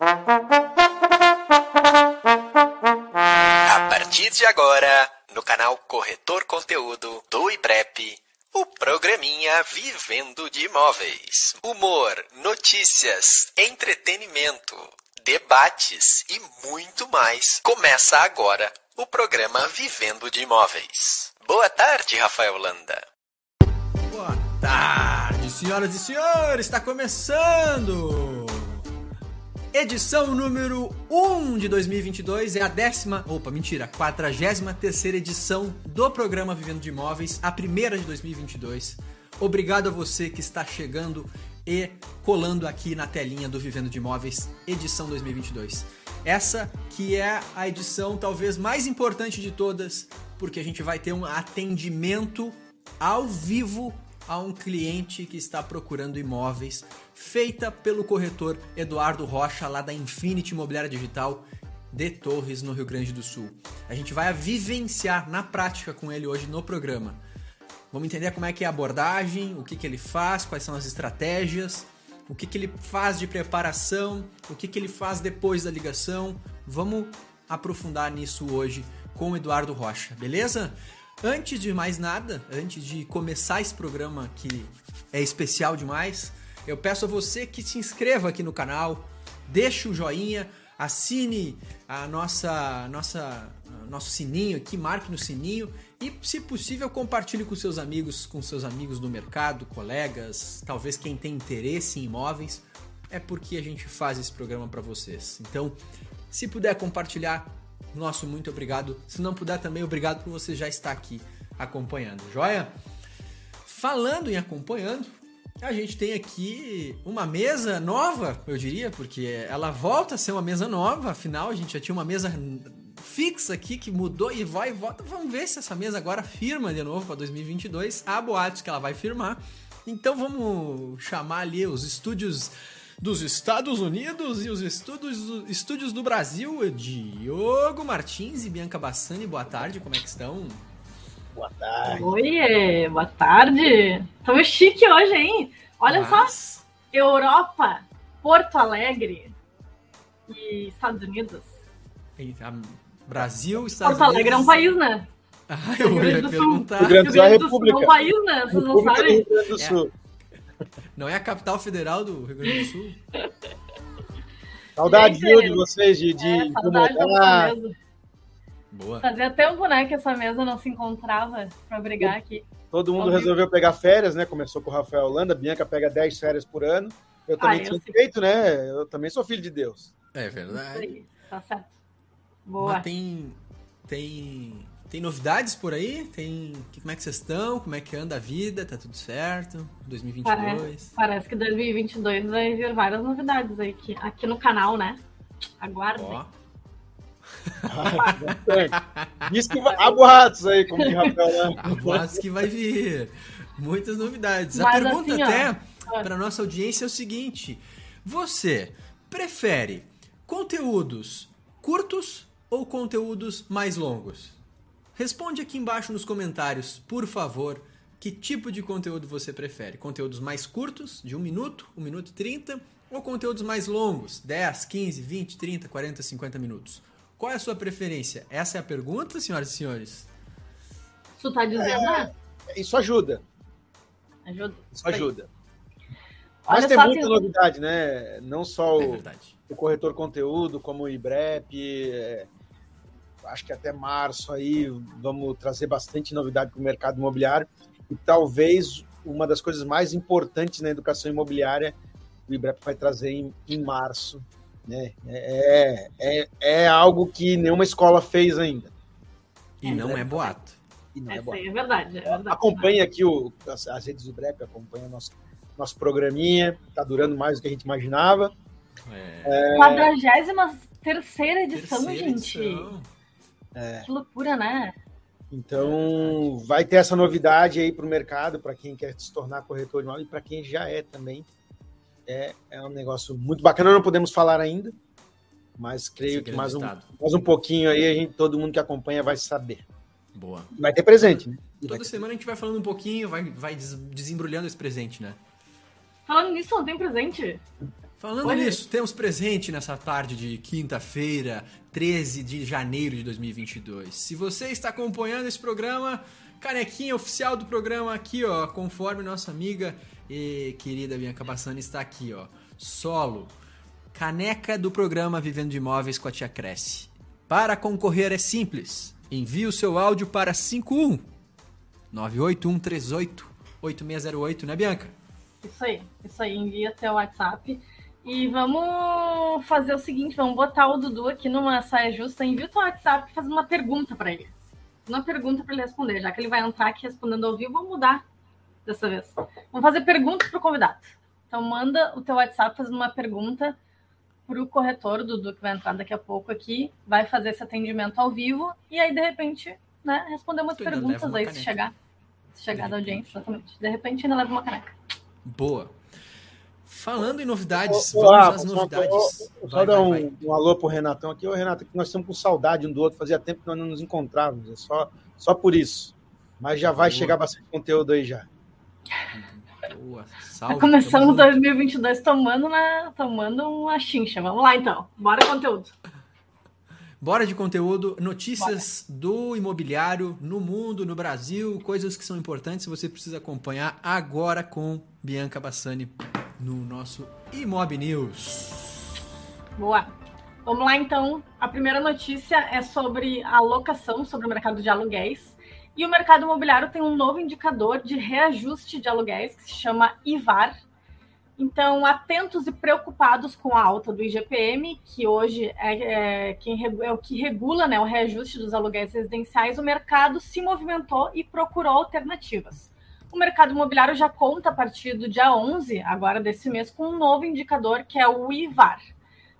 A partir de agora, no canal Corretor Conteúdo do IBREP, o programinha Vivendo de Imóveis. Humor, notícias, entretenimento, debates e muito mais. Começa agora o programa Vivendo de Imóveis. Boa tarde, Rafael Landa. Boa tarde, senhoras e senhores! Está começando! Edição número 1 de 2022 é a décima, opa, mentira, 43 edição do programa Vivendo de Imóveis, a primeira de 2022. Obrigado a você que está chegando e colando aqui na telinha do Vivendo de Imóveis, edição 2022. Essa que é a edição talvez mais importante de todas, porque a gente vai ter um atendimento ao vivo a um cliente que está procurando imóveis, feita pelo corretor Eduardo Rocha, lá da Infinity Imobiliária Digital de Torres, no Rio Grande do Sul. A gente vai vivenciar na prática com ele hoje no programa. Vamos entender como é que é a abordagem, o que, que ele faz, quais são as estratégias, o que, que ele faz de preparação, o que, que ele faz depois da ligação. Vamos aprofundar nisso hoje com o Eduardo Rocha, beleza? Antes de mais nada, antes de começar esse programa que é especial demais, eu peço a você que se inscreva aqui no canal, deixe o joinha, assine a nossa, nossa nosso sininho aqui, marque no sininho e, se possível, compartilhe com seus amigos, com seus amigos do mercado, colegas, talvez quem tem interesse em imóveis, é porque a gente faz esse programa para vocês. Então, se puder compartilhar, nosso muito obrigado. Se não puder também, obrigado por você já estar aqui acompanhando, joia? Falando em acompanhando, a gente tem aqui uma mesa nova, eu diria, porque ela volta a ser uma mesa nova, afinal a gente já tinha uma mesa fixa aqui que mudou e vai e volta. Vamos ver se essa mesa agora firma de novo para 2022. Há boatos que ela vai firmar. Então vamos chamar ali os estúdios dos Estados Unidos e os estúdios, estúdios do Brasil. Diogo Martins e Bianca Bassani, boa tarde, como é que estão? Boa tarde. Oi, boa tarde. Estamos chique hoje, hein? Olha Mas... só, Europa, Porto Alegre e Estados Unidos. Eita, Brasil, Estados Porto Alegre Unidos. é um país, né? Ah, eu ia perguntar. Rio Grande do Sul é República. É um país, né? Vocês não sabem? Do Sul. É. Não é a capital federal do Rio Grande do Sul? Saudade, viu, de vocês, de, de é, incomodar. Boa. Fazia tempo, né, que essa mesa não se encontrava para brigar aqui. Todo mundo resolveu pegar férias, né? Começou com o Rafael Holanda, Bianca pega 10 férias por ano. Eu também ah, tinha feito, né? Eu também sou filho de Deus. É verdade. Tá certo. Boa. Mas tem, tem, tem novidades por aí? Tem, como é que vocês estão? Como é que anda a vida? Tá tudo certo? 2022? Parece, parece que 2022 vai vir várias novidades aí aqui, aqui no canal, né? Aguardem. Ó. Diz que vai... Há boatos aí, como que Rafael. Né? Há boatos que vai vir. Muitas novidades. Mas a pergunta assim, até para nossa audiência é o seguinte: você prefere conteúdos curtos ou conteúdos mais longos? Responde aqui embaixo nos comentários, por favor, que tipo de conteúdo você prefere. Conteúdos mais curtos, de 1 minuto, 1 minuto e 30, ou conteúdos mais longos, 10, 15, 20, 30, 40, 50 minutos? Qual é a sua preferência? Essa é a pergunta, senhoras e senhores? Isso tá dizendo, é, Isso ajuda. Ajuda. Isso ajuda. Mas tem muita tem... novidade, né? Não só o, é o corretor conteúdo, como o IBREP. É, acho que até março aí vamos trazer bastante novidade para o mercado imobiliário. E talvez uma das coisas mais importantes na educação imobiliária o IBREP vai trazer em, em março, né? É, é, é algo que nenhuma escola fez ainda. E não é boato. E não é, é boato. É verdade, é verdade. Acompanha aqui o, as, as redes do IBREP, acompanha nosso, nosso programinha, está durando mais do que a gente imaginava. É... 43 edição, Terceira gente. Edição. É. Que loucura, né? Então, vai ter essa novidade aí para o mercado, para quem quer se tornar corretor de imóvel e para quem já é também é, é um negócio muito bacana. Não podemos falar ainda, mas creio que mais um, mais um pouquinho aí, a gente, todo mundo que acompanha vai saber. Boa. Vai ter presente, né? Toda semana a gente vai falando um pouquinho, vai, vai desembrulhando esse presente, né? Falando nisso, não tem presente? Falando nisso, temos presente nessa tarde de quinta-feira, 13 de janeiro de 2022. Se você está acompanhando esse programa, canequinha oficial do programa aqui, ó, conforme nossa amiga e querida Bianca Bassani está aqui, ó. Solo. Caneca do programa Vivendo de Imóveis com a Tia Cresce. Para concorrer é simples. Envie o seu áudio para 51 98138 8608, né, Bianca? Isso aí, isso aí, envia até o WhatsApp. E vamos fazer o seguinte: vamos botar o Dudu aqui numa saia justa. Envia o teu WhatsApp fazendo uma pergunta para ele. Uma pergunta para ele responder. Já que ele vai entrar aqui respondendo ao vivo, vamos mudar dessa vez. Vamos fazer perguntas para o convidado. Então, manda o teu WhatsApp fazendo uma pergunta para o corretor, o Dudu, que vai entrar daqui a pouco aqui. Vai fazer esse atendimento ao vivo. E aí, de repente, né, responder umas perguntas aí, se chegar. Se chegar da audiência, exatamente. De repente, ainda leva uma caneca. Boa. Falando em novidades, ô, vamos às novidades. Só, vai, dar um, vai. um alô pro Renatão aqui. Ô, Renato, que nós estamos com saudade um do outro. Fazia tempo que nós não nos encontrávamos. É só, só por isso. Mas já vai Boa. chegar bastante conteúdo aí já. Boa. Salve, tá começando 2022 tomando, né, tomando uma chincha. Vamos lá, então. Bora conteúdo. Bora de conteúdo, notícias Bora. do imobiliário no mundo, no Brasil, coisas que são importantes você precisa acompanhar agora com Bianca Bassani no nosso Imob News. Boa. Vamos lá então. A primeira notícia é sobre a locação, sobre o mercado de aluguéis. E o mercado imobiliário tem um novo indicador de reajuste de aluguéis que se chama IVAR, então, atentos e preocupados com a alta do IGPM, que hoje é, é, quem, é o que regula né, o reajuste dos aluguéis residenciais, o mercado se movimentou e procurou alternativas. O mercado imobiliário já conta a partir do dia 11, agora desse mês, com um novo indicador que é o IVAR,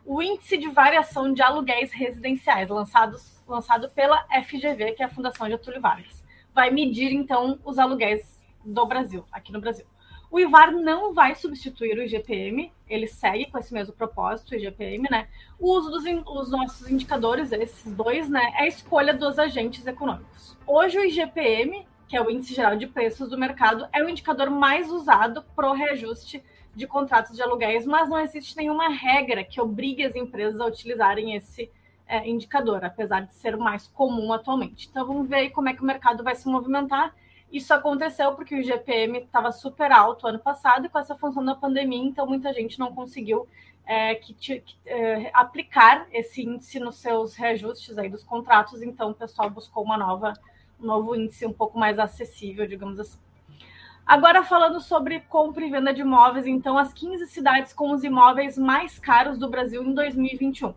o Índice de Variação de Aluguéis Residenciais, lançados, lançado pela FGV, que é a Fundação Getúlio Vargas. Vai medir, então, os aluguéis do Brasil, aqui no Brasil. O IVAR não vai substituir o IGPM, ele segue com esse mesmo propósito, o IGPM, né? O uso dos os nossos indicadores, esses dois, né, é a escolha dos agentes econômicos. Hoje o IGPM, que é o Índice Geral de Preços do Mercado, é o indicador mais usado para o reajuste de contratos de aluguéis, mas não existe nenhuma regra que obrigue as empresas a utilizarem esse é, indicador, apesar de ser o mais comum atualmente. Então vamos ver aí como é que o mercado vai se movimentar isso aconteceu porque o GPM estava super alto ano passado e com essa função da pandemia, então muita gente não conseguiu é, que, que, é, aplicar esse índice nos seus reajustes aí dos contratos, então o pessoal buscou uma nova, novo índice um pouco mais acessível, digamos assim. Agora falando sobre compra e venda de imóveis, então as 15 cidades com os imóveis mais caros do Brasil em 2021.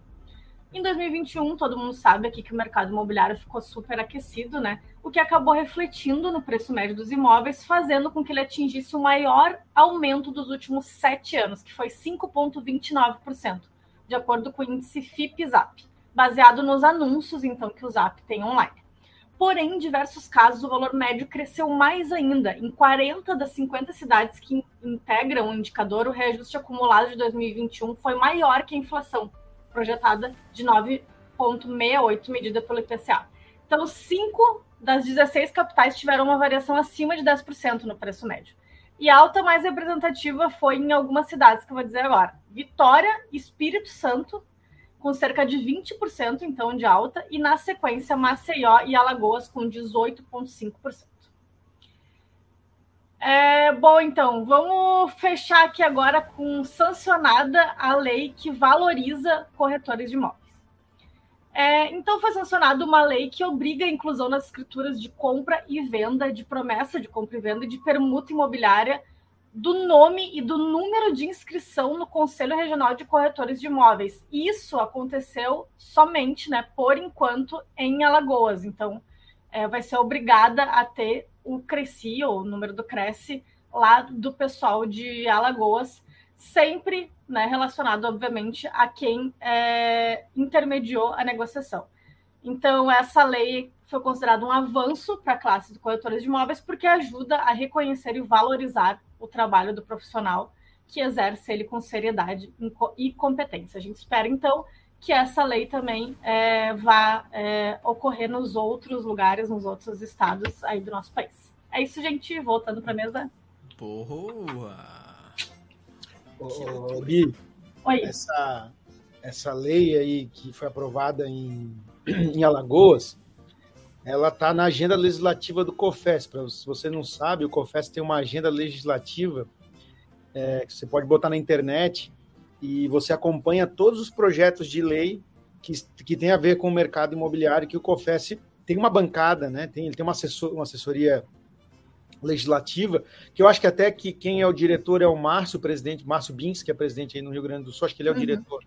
Em 2021, todo mundo sabe aqui que o mercado imobiliário ficou super aquecido, né? O que acabou refletindo no preço médio dos imóveis, fazendo com que ele atingisse o maior aumento dos últimos sete anos, que foi 5,29%, de acordo com o índice FIP-ZAP, baseado nos anúncios, então, que o ZAP tem online. Porém, em diversos casos, o valor médio cresceu mais ainda. Em 40 das 50 cidades que integram o indicador, o reajuste acumulado de 2021 foi maior que a inflação, projetada de 9,68 medida pelo IPCA. Então, cinco das 16 capitais tiveram uma variação acima de 10% no preço médio. E a alta mais representativa foi em algumas cidades que eu vou dizer agora. Vitória, Espírito Santo, com cerca de 20% então de alta, e na sequência Maceió e Alagoas com 18,5%. É, bom, então, vamos fechar aqui agora com sancionada a lei que valoriza corretores de imóveis. É, então, foi sancionada uma lei que obriga a inclusão nas escrituras de compra e venda, de promessa de compra e venda e de permuta imobiliária do nome e do número de inscrição no Conselho Regional de Corretores de Imóveis. Isso aconteceu somente, né, por enquanto, em Alagoas. Então, é, vai ser obrigada a ter o Cresci, ou o número do Cresce, lá do pessoal de Alagoas, sempre né, relacionado, obviamente, a quem é, intermediou a negociação. Então, essa lei foi considerada um avanço para a classe de corretores de imóveis, porque ajuda a reconhecer e valorizar o trabalho do profissional que exerce ele com seriedade e competência. A gente espera, então, que essa lei também é, vá é, ocorrer nos outros lugares, nos outros estados aí do nosso país. É isso, gente. Voltando para a mesa. Boa! Ô, Gui, essa, essa lei aí que foi aprovada em, em Alagoas, ela está na agenda legislativa do COFES. Pra, se você não sabe, o COFES tem uma agenda legislativa é, que você pode botar na internet e você acompanha todos os projetos de lei que, que tem a ver com o mercado imobiliário, que o COFES tem uma bancada, né? Tem, ele tem uma, assessor, uma assessoria legislativa, que eu acho que até que quem é o diretor é o Márcio, o presidente, Márcio Bins, que é presidente aí no Rio Grande do Sul, acho que ele é o uhum. diretor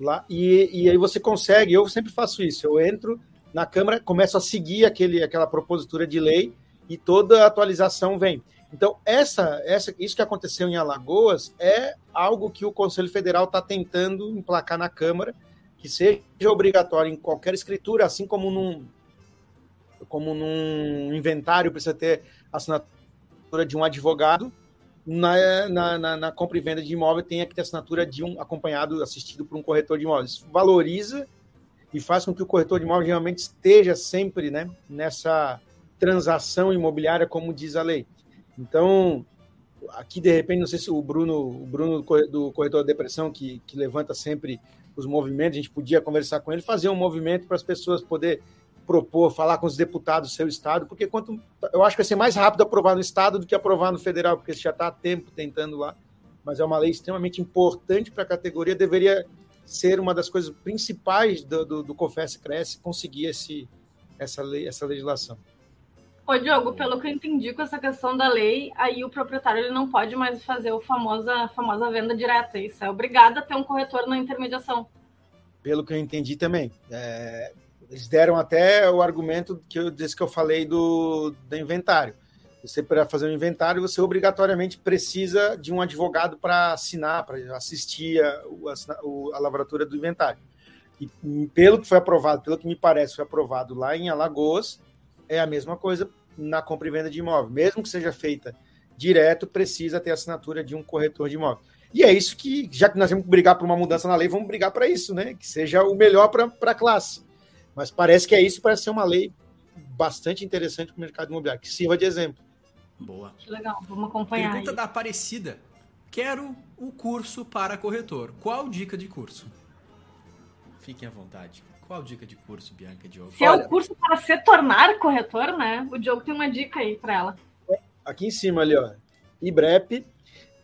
lá, e, e aí você consegue, eu sempre faço isso, eu entro na Câmara, começo a seguir aquele, aquela propositura de lei e toda a atualização vem. Então, essa, essa, isso que aconteceu em Alagoas é algo que o Conselho Federal está tentando emplacar na Câmara, que seja obrigatório em qualquer escritura, assim como num, como num inventário precisa ter assinatura de um advogado, na, na, na, na, compra e venda de imóvel tem que ter assinatura de um acompanhado, assistido por um corretor de imóveis. Valoriza e faz com que o corretor de imóveis realmente esteja sempre né, nessa transação imobiliária, como diz a lei. Então, aqui de repente, não sei se o Bruno, o Bruno do corretor da depressão, que, que levanta sempre os movimentos, a gente podia conversar com ele, fazer um movimento para as pessoas poder propor, falar com os deputados do seu estado, porque quanto eu acho que vai ser mais rápido aprovar no estado do que aprovar no federal, porque já está há tempo tentando lá, mas é uma lei extremamente importante para a categoria, deveria ser uma das coisas principais do, do, do COFES Cresce conseguir esse, essa, lei, essa legislação. Ô, Diogo, pelo que eu entendi com essa questão da lei, aí o proprietário ele não pode mais fazer a famosa, famosa venda direta. Isso é obrigado a ter um corretor na intermediação. Pelo que eu entendi também. É, eles deram até o argumento que eu disse que eu falei do, do inventário. Você, para fazer um inventário, você obrigatoriamente precisa de um advogado para assinar, para assistir a, a, a lavratura do inventário. E pelo que foi aprovado, pelo que me parece, foi aprovado lá em Alagoas, é a mesma coisa na compra e venda de imóvel. Mesmo que seja feita direto, precisa ter assinatura de um corretor de imóvel. E é isso que, já que nós vamos brigar por uma mudança na lei, vamos brigar para isso, né? Que seja o melhor para a classe. Mas parece que é isso, parece ser uma lei bastante interessante para o mercado imobiliário, que sirva de exemplo. Boa. Que legal, vamos acompanhar. Pergunta aí. da Aparecida. Quero o curso para corretor. Qual dica de curso? Fiquem à vontade. Qual dica de curso, Bianca Diogo? Se Olha, é o curso para se tornar corretor, né? O Diogo tem uma dica aí para ela. Aqui em cima ali, ó. IBREP.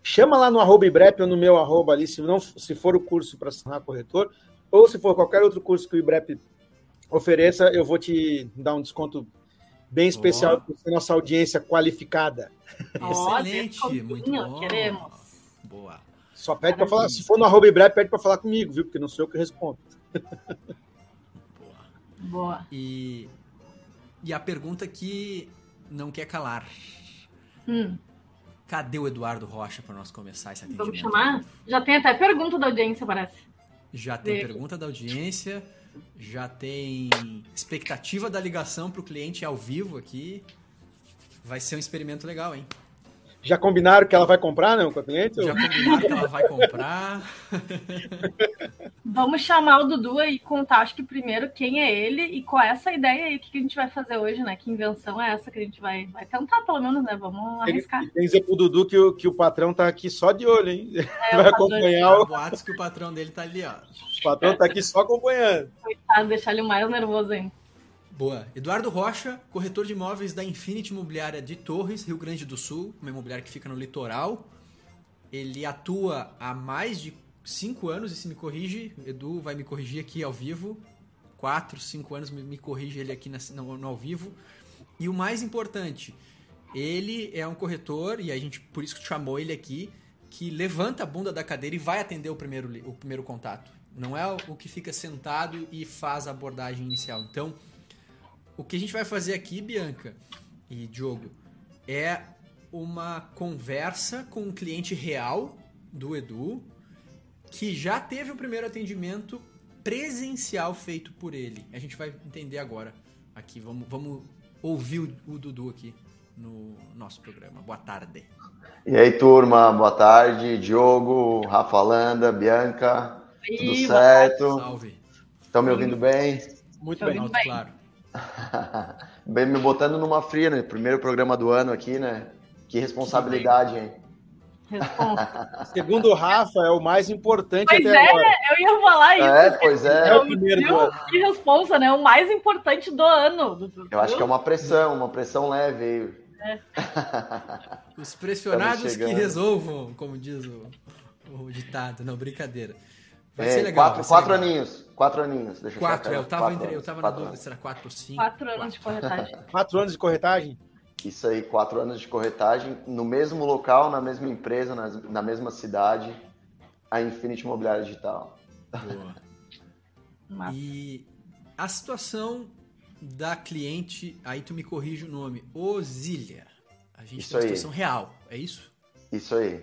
Chama lá no arroba IBREP ou no meu arroba ali, se, não, se for o curso para se tornar corretor, ou se for qualquer outro curso que o IBREP ofereça, eu vou te dar um desconto bem especial oh. para nossa audiência qualificada. Excelente, muito bom. Queremos. Boa. Só pede para falar, se for no arroba IBREP, pede para falar comigo, viu? Porque não sou eu que respondo. Boa. E, e a pergunta que não quer calar. Hum. Cadê o Eduardo Rocha para nós começar esse atendimento? Vamos chamar? Já tem até pergunta da audiência, parece. Já tem pergunta da audiência, já tem expectativa da ligação para o cliente ao vivo aqui. Vai ser um experimento legal, hein? Já combinaram que ela vai comprar, não, com a cliente? Já combinaram que ela vai comprar. Vamos chamar o Dudu e contar, acho que primeiro, quem é ele e qual é essa ideia aí, o que a gente vai fazer hoje, né? Que invenção é essa que a gente vai, vai tentar, pelo menos, né? Vamos arriscar. Tem que dizer pro Dudu que o, que o patrão tá aqui só de olho, hein? É, vai acompanhar o... Boatos que o patrão dele tá ali, ó. O patrão tá aqui só acompanhando. Coitado, deixar ele mais nervoso ainda. Boa. Eduardo Rocha, corretor de imóveis da Infinity Imobiliária de Torres, Rio Grande do Sul, uma imobiliária que fica no litoral. Ele atua há mais de cinco anos, e se me corrige, Edu vai me corrigir aqui ao vivo. Quatro, cinco anos, me, me corrige ele aqui no, no ao vivo. E o mais importante, ele é um corretor, e a gente por isso que chamou ele aqui, que levanta a bunda da cadeira e vai atender o primeiro, o primeiro contato. Não é o que fica sentado e faz a abordagem inicial. Então, o que a gente vai fazer aqui, Bianca e Diogo, é uma conversa com um cliente real do Edu que já teve o primeiro atendimento presencial feito por ele. A gente vai entender agora aqui. Vamos, vamos ouvir o, o Dudu aqui no nosso programa. Boa tarde. E aí, turma, boa tarde. Diogo, Rafa Landa, Bianca, tudo certo? Salve. Estão me ouvindo bem? Muito bem, bem. claro. Bem, me botando numa fria, né? Primeiro programa do ano aqui, né? Que responsabilidade, hein? Segundo o Rafa, é o mais importante pois até é, agora. eu ia falar isso. É, pois é. É o primeiro do ano. Que responsa, né? O mais importante do ano. Eu acho que é uma pressão, uma pressão leve. É. Os pressionados que resolvam, como diz o, o ditado. Não, brincadeira. Vai É, ser legal. quatro ser quatro legal. aninhos. Quatro aninhos. Deixa Quatro, eu eu tava, Quatro entre, eu anos, tava na dúvida anos. se era quatro ou cinco. Quatro anos de corretagem. Quatro anos de corretagem? Isso aí, quatro anos de corretagem, no mesmo local, na mesma empresa, na, na mesma cidade, a Infinity Imobiliária Digital. Boa. E a situação da cliente, aí tu me corrige o nome, Osília. A gente Isso tem uma aí. situação real, é isso? Isso aí,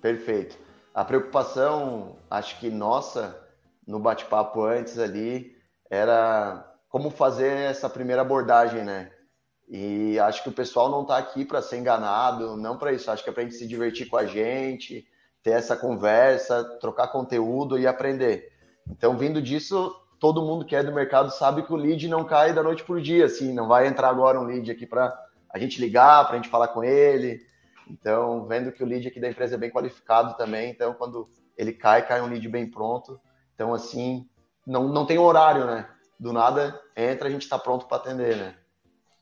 perfeito. A preocupação, acho que nossa, no bate-papo antes ali, era como fazer essa primeira abordagem, né? E acho que o pessoal não está aqui para ser enganado, não para isso. Acho que é para a gente se divertir com a gente, ter essa conversa, trocar conteúdo e aprender. Então, vindo disso, todo mundo que é do mercado sabe que o lead não cai da noite por dia, assim, não vai entrar agora um lead aqui para a gente ligar, para a gente falar com ele. Então, vendo que o lead aqui da empresa é bem qualificado também, então quando ele cai, cai um lead bem pronto. Então, assim, não, não tem horário, né? Do nada entra, a gente está pronto para atender, né?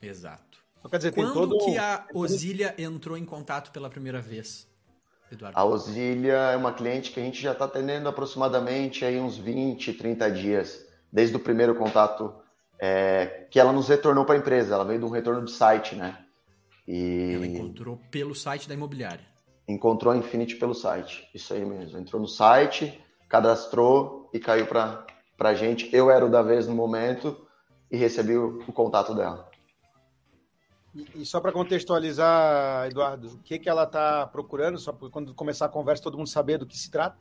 Exato. Então, quer dizer, tem Quando todo. que a Osília entrou em contato pela primeira vez, Eduardo? A Osília é uma cliente que a gente já está atendendo aproximadamente aí uns 20, 30 dias, desde o primeiro contato é, que ela nos retornou para a empresa. Ela veio de um retorno de site, né? E Ela encontrou pelo site da imobiliária. encontrou a Infinity pelo site. Isso aí mesmo. Entrou no site, cadastrou e caiu para a gente. Eu era o da vez no momento e recebi o, o contato dela. E, e só para contextualizar, Eduardo, o que, que ela está procurando? Só para quando começar a conversa todo mundo saber do que se trata?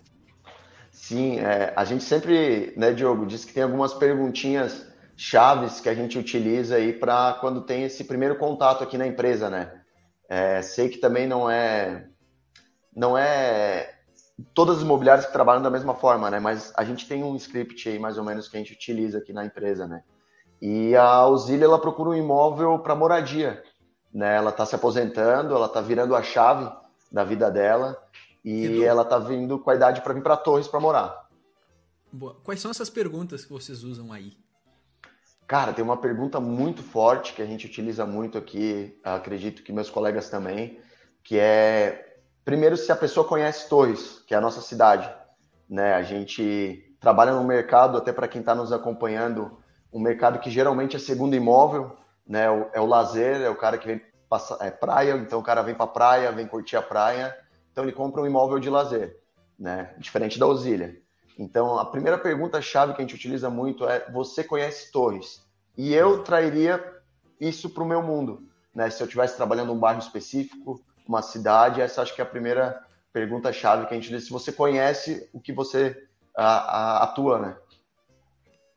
Sim, é, a gente sempre, né, Diogo, diz que tem algumas perguntinhas chaves que a gente utiliza aí para quando tem esse primeiro contato aqui na empresa, né? É, sei que também não é não é todas as imobiliárias que trabalham da mesma forma, né? Mas a gente tem um script aí mais ou menos que a gente utiliza aqui na empresa, né? E a Auxília ela procura um imóvel para moradia, né? Ela está se aposentando, ela está virando a chave da vida dela e Edu. ela está vindo com a idade para vir para Torres para morar. Boa. Quais são essas perguntas que vocês usam aí? Cara, tem uma pergunta muito forte que a gente utiliza muito aqui, acredito que meus colegas também, que é primeiro se a pessoa conhece Torres, que é a nossa cidade, né? A gente trabalha no mercado, até para quem está nos acompanhando, um mercado que geralmente é segundo imóvel, né? É o lazer, é o cara que vem passar é praia, então o cara vem para praia, vem curtir a praia, então ele compra um imóvel de lazer, né? Diferente da Osília. Então, a primeira pergunta-chave que a gente utiliza muito é: você conhece Torres? E eu trairia isso para o meu mundo. Né? Se eu estivesse trabalhando um bairro específico, uma cidade, essa acho que é a primeira pergunta-chave que a gente diz: se você conhece o que você a- a- atua, né?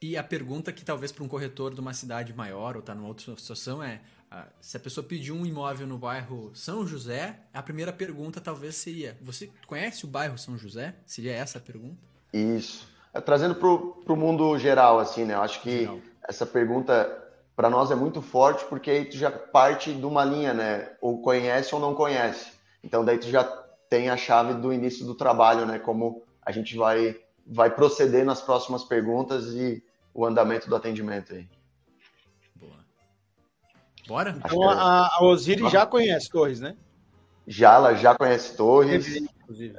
E a pergunta que talvez para um corretor de uma cidade maior ou está numa outra situação é: ah, se a pessoa pediu um imóvel no bairro São José, a primeira pergunta talvez seria: você conhece o bairro São José? Seria essa a pergunta? Isso. É, Trazendo para o mundo geral, assim, né? Eu acho que Geral. essa pergunta para nós é muito forte porque aí tu já parte de uma linha, né? Ou conhece ou não conhece. Então daí tu já tem a chave do início do trabalho, né? Como a gente vai vai proceder nas próximas perguntas e o andamento do atendimento aí. Boa. Bora? Acho Então que é- a, a Osiris já conhece Torres, né? já ela já conhece Torres.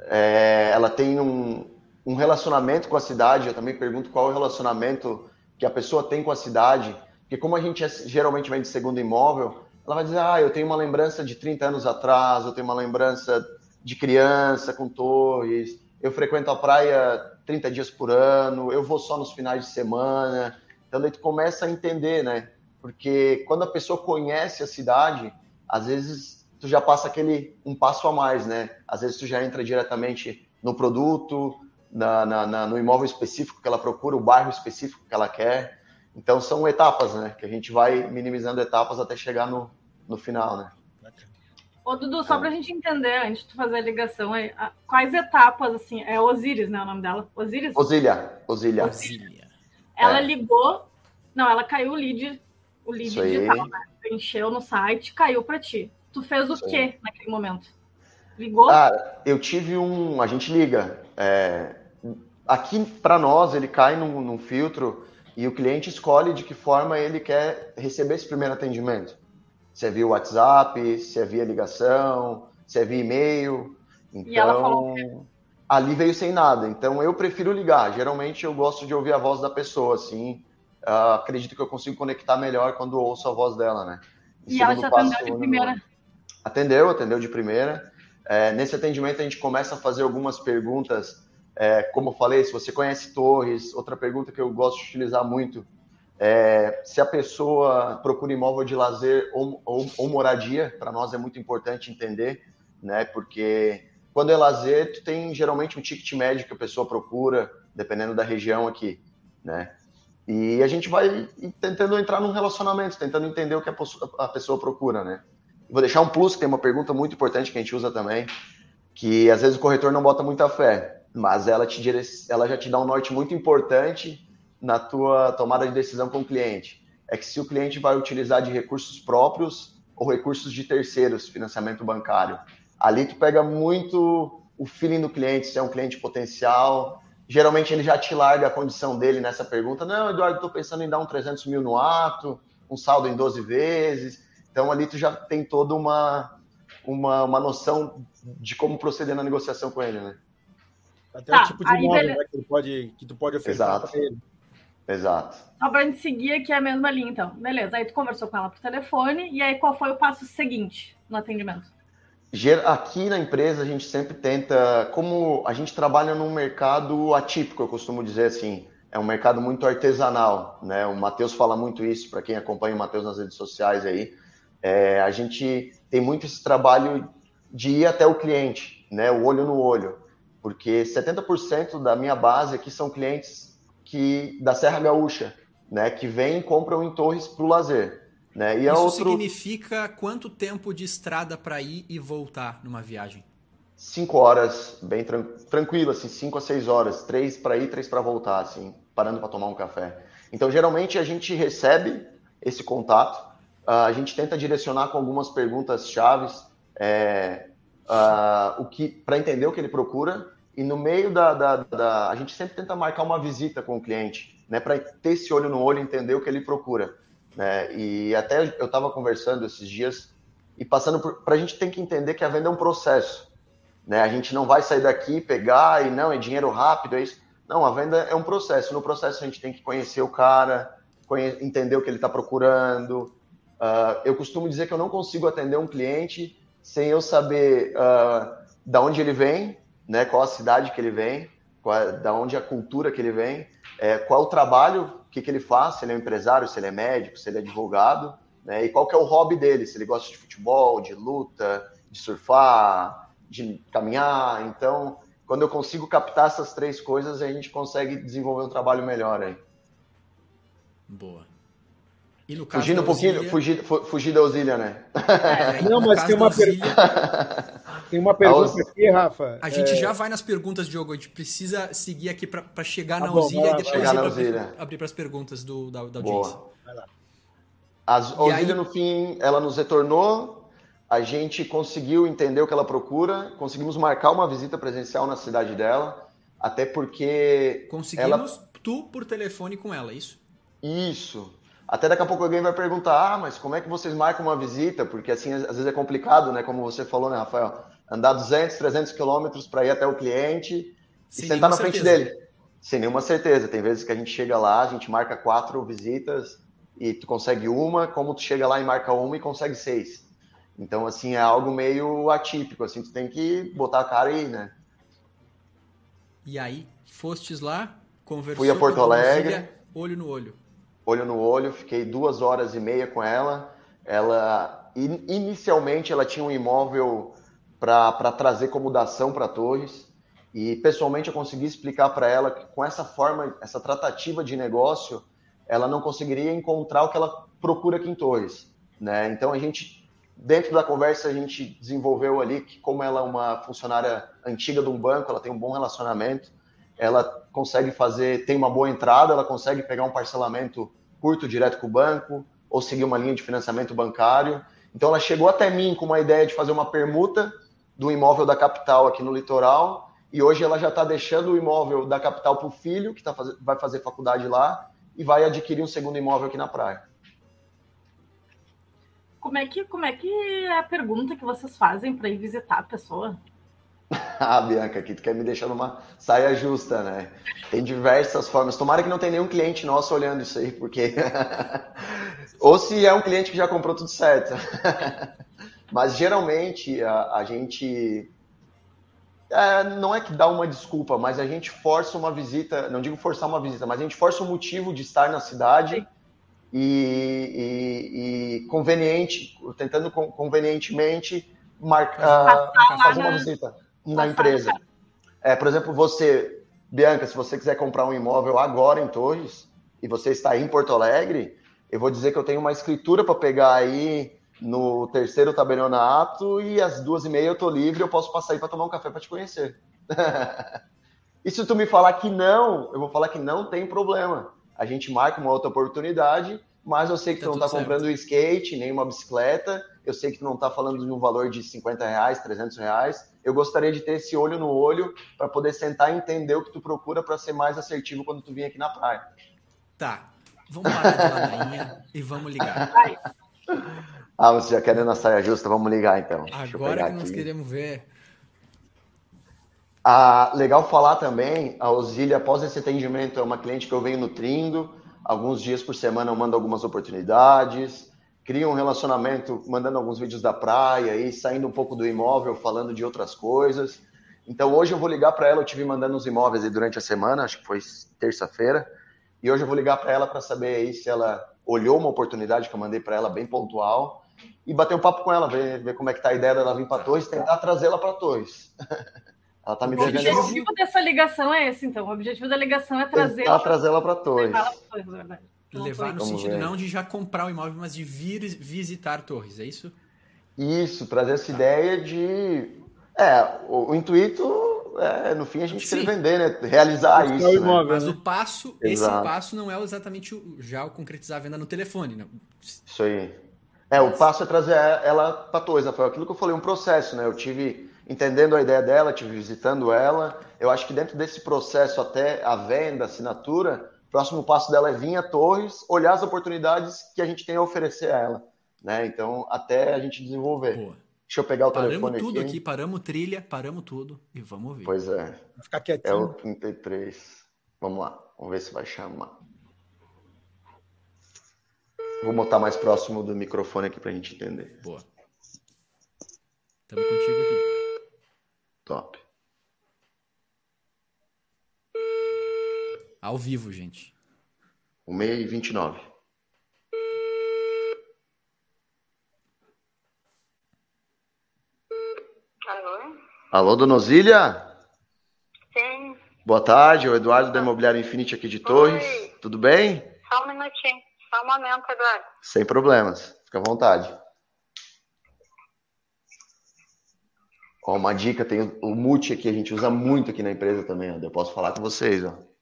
É, ela tem um, um relacionamento com a cidade. Eu também pergunto qual é o relacionamento que a pessoa tem com a cidade. Porque como a gente é- geralmente vem de segundo imóvel, ela vai dizer, ah, eu tenho uma lembrança de 30 anos atrás, eu tenho uma lembrança de criança com Torres, eu frequento a praia 30 dias por ano, eu vou só nos finais de semana. Então daí tu começa a entender, né? Porque quando a pessoa conhece a cidade, às vezes tu já passa aquele um passo a mais, né? Às vezes tu já entra diretamente no produto, na, na- na- no imóvel específico que ela procura, o bairro específico que ela quer. Então são etapas, né? Que a gente vai minimizando etapas até chegar no, no final, né? Ô, Dudu, só pra gente entender, antes de tu fazer a ligação aí, a- quais etapas, assim, é Osiris, né, o nome dela? Osiris? Osília, Osília. Osília. Ela É. ligou, não, ela caiu o lead, o lead Isso digital, né? Preencheu no site, caiu pra ti. Tu fez o Isso aí. quê naquele momento? Ligou? Ah, eu tive um. A gente liga. É, aqui, para nós, ele cai num, num, filtro e o cliente escolhe de que forma ele quer receber esse primeiro atendimento. Se é via WhatsApp, se é via ligação, se é via e-mail. Então, e ela falou então, ali veio sem nada. Então, eu prefiro ligar. Geralmente, eu gosto de ouvir a voz da pessoa, assim. Uh, acredito que eu consigo conectar melhor quando ouço a voz dela, né? E, e ela já atendeu de primeira? Atendeu, atendeu de primeira. É, nesse atendimento, a gente começa a fazer algumas perguntas é, como eu falei, se você conhece torres, outra pergunta que eu gosto de utilizar muito é se a pessoa procura imóvel de lazer ou, ou, ou moradia, para nós é muito importante entender, né? Porque quando é lazer, tu tem geralmente um ticket médio que a pessoa procura, dependendo da região aqui, né? E a gente vai tentando entrar num relacionamento, tentando entender o que a pessoa procura, né? Vou deixar um plus, que tem uma pergunta muito importante que a gente usa também, que às vezes o corretor não bota muita fé mas ela, te ela já te dá um norte muito importante na tua tomada de decisão com o cliente. É que se o cliente vai utilizar de recursos próprios ou recursos de terceiros, financiamento bancário, ali tu pega muito o feeling do cliente, se é um cliente potencial. Geralmente ele já te larga a condição dele nessa pergunta. Não, Eduardo, estou pensando em dar um 300 mil no ato, um saldo em 12 vezes. Então ali tu já tem toda uma, uma, uma noção de como proceder na negociação com ele, né? Até tá, o tipo de imóvel né, que, pode, que tu pode oferecer Exato. para ele. Exato. Só para a gente seguir aqui a mesma linha, então. Beleza, aí tu conversou com ela por telefone, e aí qual foi o passo seguinte no atendimento? Aqui na empresa a gente sempre tenta, como a gente trabalha num mercado atípico, eu costumo dizer assim, é um mercado muito artesanal, né? O Matheus fala muito isso, para quem acompanha o Matheus nas redes sociais aí, é, a gente tem muito esse trabalho de ir até o cliente, né? O olho no olho porque 70% da minha base aqui são clientes que da Serra Gaúcha, né, que vêm e compram em Torres para o lazer. Né? E é Isso outro... significa quanto tempo de estrada para ir e voltar numa viagem? Cinco horas, bem tran tranquilo, assim, cinco a seis horas, três para ir, três para voltar, assim, parando para tomar um café. Então, geralmente a gente recebe esse contato, uh, a gente tenta direcionar com algumas perguntas chaves, é, uh, o que para entender o que ele procura e no meio da, da, da, A gente sempre tenta marcar uma visita com o cliente, né? Para ter esse olho no olho, entender o que ele procura. Né? E até eu estava conversando esses dias e passando para a gente tem que entender que a venda é um processo. Né? A gente não vai sair daqui, pegar e não, é dinheiro rápido, é isso. Não, a venda é um processo. No processo a gente tem que conhecer o cara, conhe entender o que ele está procurando. Uh, eu costumo dizer que eu não consigo atender um cliente sem eu saber uh, da onde ele vem, né? Qual a cidade que ele vem, qual, da onde a cultura que ele vem, é, qual o trabalho, o que, que ele faz, se ele é um empresário, se ele é médico, se ele é advogado, né? E qual que é o hobby dele, se ele gosta de futebol, de luta, de surfar, de caminhar. Então, quando eu consigo captar essas três coisas, a gente consegue desenvolver um trabalho melhor aí. Boa. E no caso Fugindo um pouquinho, fugir, fugir da auxília, né? É, Não, mas tem uma, pergunta, tem uma pergunta aqui, Rafa. A gente é... já vai nas perguntas, Diogo. A gente precisa seguir aqui para chegar tá na auxília e depois abrir, abrir para as perguntas do, da, da audiência. A auxília, aí... no fim, ela nos retornou. A gente conseguiu entender o que ela procura, conseguimos marcar uma visita presencial na cidade dela, até porque. Conseguimos ela... tu por telefone com ela, é isso? Isso. Até daqui a pouco alguém vai perguntar, ah, mas como é que vocês marcam uma visita? Porque assim, às vezes é complicado, né? Como você falou, né, Rafael? Andar 200, 300 quilômetros para ir até o cliente Sem e sentar na frente certeza. dele. Sem nenhuma certeza. Tem vezes que a gente chega lá, a gente marca quatro visitas e tu consegue uma, como tu chega lá e marca uma e consegue seis. Então, assim, é algo meio atípico, assim, tu tem que botar a cara aí, né? E aí, fostes lá, conversou Fui a Porto Alegre. olho no olho olho no olho, fiquei duas horas e meia com ela. Ela inicialmente ela tinha um imóvel para trazer como dação para Torres e pessoalmente eu consegui explicar para ela que com essa forma, essa tratativa de negócio, ela não conseguiria encontrar o que ela procura aqui em Torres, né? Então a gente dentro da conversa a gente desenvolveu ali que como ela é uma funcionária antiga de um banco, ela tem um bom relacionamento, ela consegue fazer, tem uma boa entrada, ela consegue pegar um parcelamento curto direto com o banco, ou seguir uma linha de financiamento bancário. Então ela chegou até mim com uma ideia de fazer uma permuta do imóvel da capital aqui no litoral, e hoje ela já está deixando o imóvel da capital para o filho, que tá faz... vai fazer faculdade lá, e vai adquirir um segundo imóvel aqui na praia. Como é que, como é, que é a pergunta que vocês fazem para ir visitar a pessoa? ah, Bianca, aqui tu quer me deixar numa saia justa, né? Tem diversas formas. Tomara que não tenha nenhum cliente nosso olhando isso aí, porque. Ou se é um cliente que já comprou tudo certo. Mas geralmente a, a gente. É, não é que dá uma desculpa, mas a gente força uma visita, não digo forçar uma visita, mas a gente força o um motivo de estar na cidade e, e, e conveniente, tentando convenientemente marcar, fazer uma visita na empresa. É, por exemplo, você, Bianca, se você quiser comprar um imóvel agora em Torres e você está aí em Porto Alegre, eu vou dizer que eu tenho uma escritura para pegar aí no terceiro tabelionato e às duas e meia eu tô livre, eu posso passar aí para tomar um café para te conhecer. e se tu me falar que não, eu vou falar que não tem problema. A gente marca uma outra oportunidade, mas eu sei que tá tu não está comprando um skate, nem uma bicicleta, eu sei que tu não está falando de um valor de 50 reais, 300 reais, eu gostaria de ter esse olho no olho para poder sentar e entender o que tu procura para ser mais assertivo quando tu vir aqui na praia. Tá. Vamos parar de ladainha e vamos ligar. Ah, você já quer na saia justa? Vamos ligar então. Agora que nós queremos ver. Ah, legal falar também, a Osília, após esse atendimento, é uma cliente que eu venho nutrindo. Alguns dias por semana eu mando algumas oportunidades cria um relacionamento mandando alguns vídeos da praia e saindo um pouco do imóvel, falando de outras coisas. Então hoje eu vou ligar para ela, eu tive mandando os imóveis aí durante a semana, acho que foi terça-feira, e hoje eu vou ligar para ela para saber aí se ela olhou uma oportunidade que eu mandei para ela bem pontual e bater um papo com ela, ver, ver como é que tá a ideia dela vir para Torres, tentar trazê-la para Torres. ela tá me devendo. O objetivo dessa ligação é esse, então. O objetivo da ligação é trazer. Trazê-la para Torres. Torres, na verdade. Levar no sentido ver. não de já comprar o imóvel, mas de vir visitar Torres, é isso? Isso, trazer essa tá. ideia de. É, o, o intuito é, no fim, a gente Sim. quer vender, né? Realizar isso. Né? Imóvel, mas né? o passo, Exato. esse passo não é exatamente o, já o concretizar a venda no telefone, não. Isso aí. É, mas... o passo é trazer ela para Torres, Foi aquilo que eu falei, um processo, né? Eu tive entendendo a ideia dela, tive visitando ela. Eu acho que dentro desse processo até a venda, a assinatura, próximo passo dela é vir a Torres, olhar as oportunidades que a gente tem a oferecer a ela. Né? Então, até a gente desenvolver. Boa. Deixa eu pegar o paramos telefone tudo aqui. aqui. Paramos trilha, paramos tudo e vamos ouvir. Pois é. Vou ficar quietinho. É o 33. Vamos lá, vamos ver se vai chamar. Vou botar mais próximo do microfone aqui pra gente entender. Boa. Estamos contigo aqui. Top. Ao vivo, gente. 1 e 29. Alô? Alô, dona Osília? Sim. Boa tarde, o Eduardo da Imobiliária Infinity aqui de Torres. Oi. Tudo bem? Só um minutinho, só um momento, Eduardo. Sem problemas, fica à vontade. Ó, uma dica, tem o Mute aqui, a gente usa muito aqui na empresa também, ó. Eu posso falar com vocês, ó.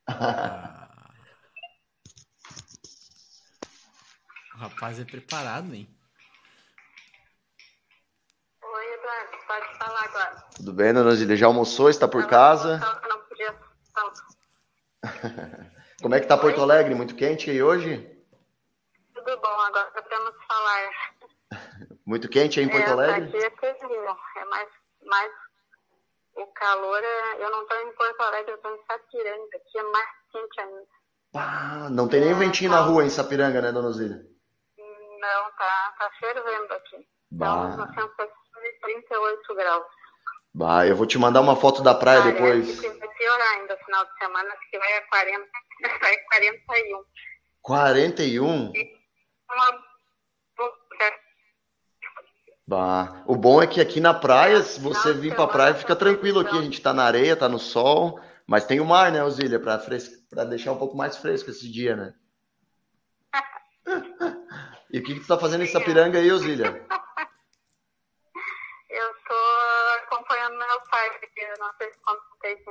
O rapaz é preparado, hein? Oi, Eduardo, pode falar agora. Tudo bem, dona Zília? Já almoçou? Está por casa? Não podia. Como é que tá Porto Alegre? Muito quente aí hoje? Tudo bom, agora podemos falar. Muito quente aí em Porto é, Alegre? Aqui é. É mais, mais o calor é. Eu não estou em Porto Alegre, eu estou em Sapiranga, que é mais quente ainda. Ah, não tem nem é, ventinho tá... na rua em Sapiranga, né, dona Zília? Não, tá, tá fervendo aqui. Bah. Estamos na sensação de 38 graus. Bah, eu vou te mandar uma foto da praia Parece depois. Que vai piorar ainda no final de semana, que vai a 40, vai 41. 41? Uma Bah. O bom é que aqui na praia, se você vir pra praia, fica tranquilo aqui. A gente tá na areia, tá no sol, mas tem o mar, né, Osília, pra, pra deixar um pouco mais fresco esse dia, né? e o que, que tu tá fazendo em Sapiranga aí, Osília? Eu tô acompanhando meu pai, porque eu não sei se contei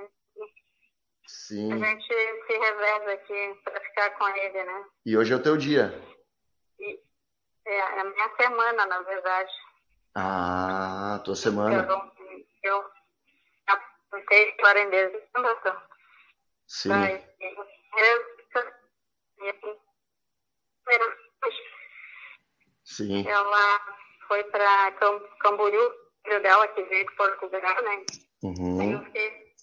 Sim. A gente se reveza aqui pra ficar com ele, né? E hoje é o teu dia? E... É, é a minha semana, na verdade. Ah, tua semana. eu apontei para em dezembro. Sim. Sim. Ela foi para Camboriú, filho dela que veio de Portugal, né? Uhum. Aí eu fiquei.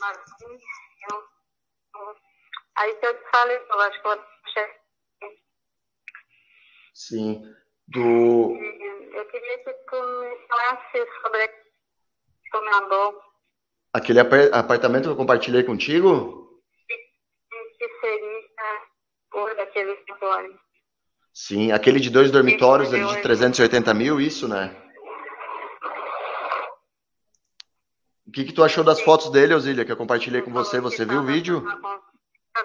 Mas, eu, aí eu te falei, eu acho que eu Sim. Do. Eu queria que tu me falasse sobre tu mandou. Aquele apartamento que eu compartilhei contigo? Que seria o daquele dormitório. Sim, aquele de dois dormitórios ali de 380 mil, isso, né? O que, que tu achou das fotos dele, Osília, que eu compartilhei com você? Você viu o vídeo? De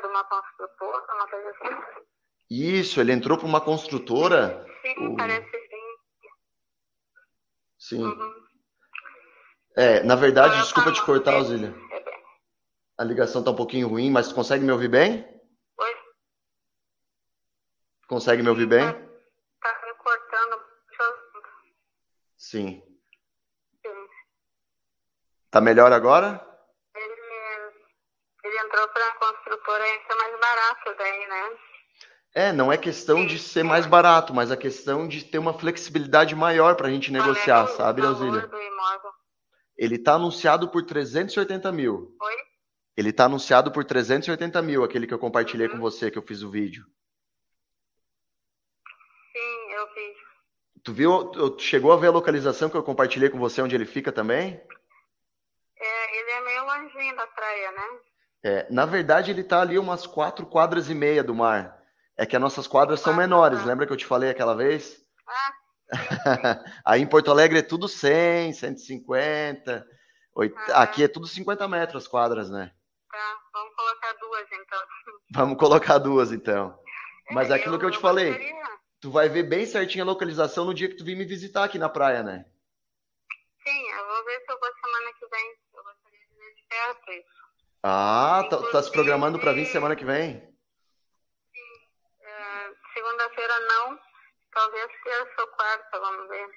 uma construtora, uma coisa assim. Isso, ele entrou para uma construtora. Sim, parece sim. Sim. Uhum. É, na verdade, Agora desculpa te cortar, Osília. A ligação tá um pouquinho ruim, mas consegue me ouvir bem? Oi? Consegue me ouvir bem? Tá, tá me cortando. Sim. Sim. Tá melhor agora? Ele, ele entrou para a construtora e é mais barato daí, né? É, não é questão de ser mais barato, mas a questão de ter uma flexibilidade maior para a gente negociar, sabe, Leozília? Ele está anunciado por 380 mil. Oi? Ele está anunciado por 380 mil, aquele que eu compartilhei uhum. com você, que eu fiz o vídeo. Sim, eu vi. Tu viu, chegou a ver a localização que eu compartilhei com você, onde ele fica também? É, ele é meio longinho da praia, né? É, na verdade, ele está ali umas quatro quadras e meia do mar. É que as nossas quadras são menores, lembra que eu te falei aquela vez? Ah. Aí em Porto Alegre é tudo 100, 150. 80, Aqui é tudo 50 metros as quadras, né? Tá, vamos colocar duas então. Vamos colocar duas então. Mas é aquilo que eu te falei, tu vai ver bem certinho a localização no dia que tu vir me visitar aqui na praia, né? Sim, eu vou ver se eu vou semana que vem. Eu gostaria de ver de perto isso. Ah, tá, tá se programando para vir semana que vem? Segunda-feira não, talvez terça ou quarta, vamos ver.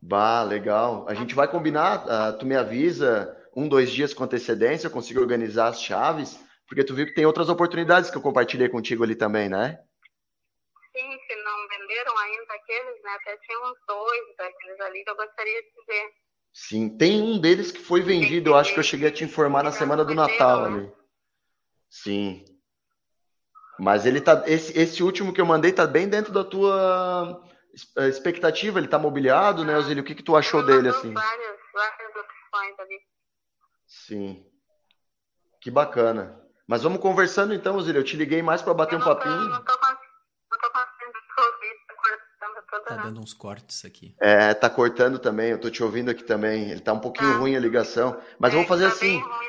Bah, legal. A gente vai combinar, uh, tu me avisa um, dois dias com antecedência, eu consigo organizar as chaves, porque tu viu que tem outras oportunidades que eu compartilhei contigo ali também, né? Sim, se não venderam ainda aqueles, né? Até tinha uns dois daqueles ali que eu gostaria de ver. Sim, tem um deles que foi vendido, eu acho que eu cheguei a te informar na semana do Natal ali. Sim. Mas ele tá. Esse, esse último que eu mandei tá bem dentro da tua eh, expectativa. Ele tá mobiliado, né, Osílio? O que, que tu achou dele assim? Várias, várias opções ali. Sim. Que bacana. Mas vamos conversando então, Osílio. Eu te liguei mais para bater eu um papinho. Tô, não tô, não tô conseguindo ouvir, tá cortando toda Tá dando uns cortes aqui. É, tá cortando também. Eu tô te ouvindo aqui também. Ele tá um pouquinho tá. ruim a ligação. Mas é, vamos fazer tá assim. Bem ruim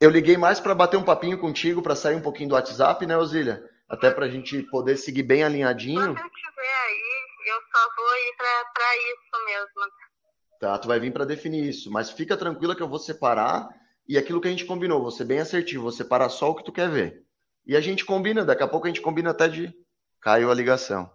eu liguei mais para bater um papinho contigo, para sair um pouquinho do WhatsApp, né, Osília? Até para a gente poder seguir bem alinhadinho. Quando eu estiver aí, eu só vou ir para isso mesmo. Tá, tu vai vir para definir isso. Mas fica tranquila que eu vou separar. E aquilo que a gente combinou, vou ser bem assertivo, vou separar só o que tu quer ver. E a gente combina, daqui a pouco a gente combina até de. Caiu a ligação.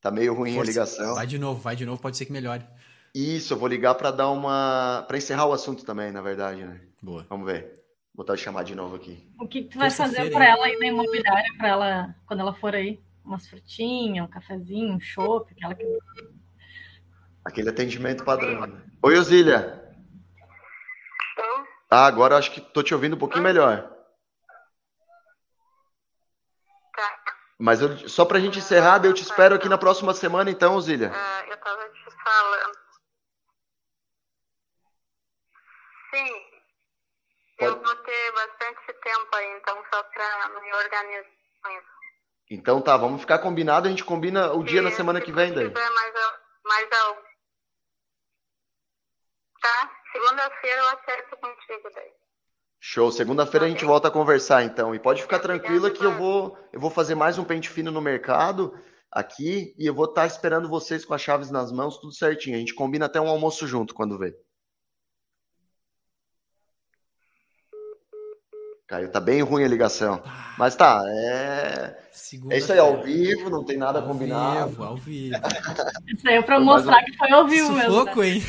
Tá meio ruim Força. a ligação. Vai de novo, vai de novo, pode ser que melhore. Isso, eu vou ligar para dar uma. para encerrar o assunto também, na verdade, né? Boa. Vamos ver. Vou botar chamar de novo aqui. O que, que tu vai fazer para ela aí na imobiliária, para ela, quando ela for aí? Umas frutinhas, um cafezinho, um chopp, aquela que. Aquele atendimento padrão. Né? Oi, Osília. Ah, agora acho que tô te ouvindo um pouquinho melhor. Tá. Mas eu, só pra gente encerrar, eu te espero aqui na próxima semana, então, Osília. Uh, eu tava te falando. Sim, eu vou ter bastante tempo aí, então, só para me organizar Então tá, vamos ficar combinado, a gente combina o dia na semana que vem daí. Mais, mais algo. Tá? Segunda-feira eu acerto contigo daí. Show, segunda-feira a gente volta a conversar então. E pode ficar tranquila que eu vou, eu vou fazer mais um pente fino no mercado aqui e eu vou estar esperando vocês com as chaves nas mãos, tudo certinho. A gente combina até um almoço junto quando vê. Caiu, tá bem ruim a ligação. Ah. Mas tá, é. É isso aí, ao vivo, não tem nada ao combinado. Vivo, ao vivo. Isso aí é pra mostrar um... que foi ao vivo Sufoco, mesmo. hein?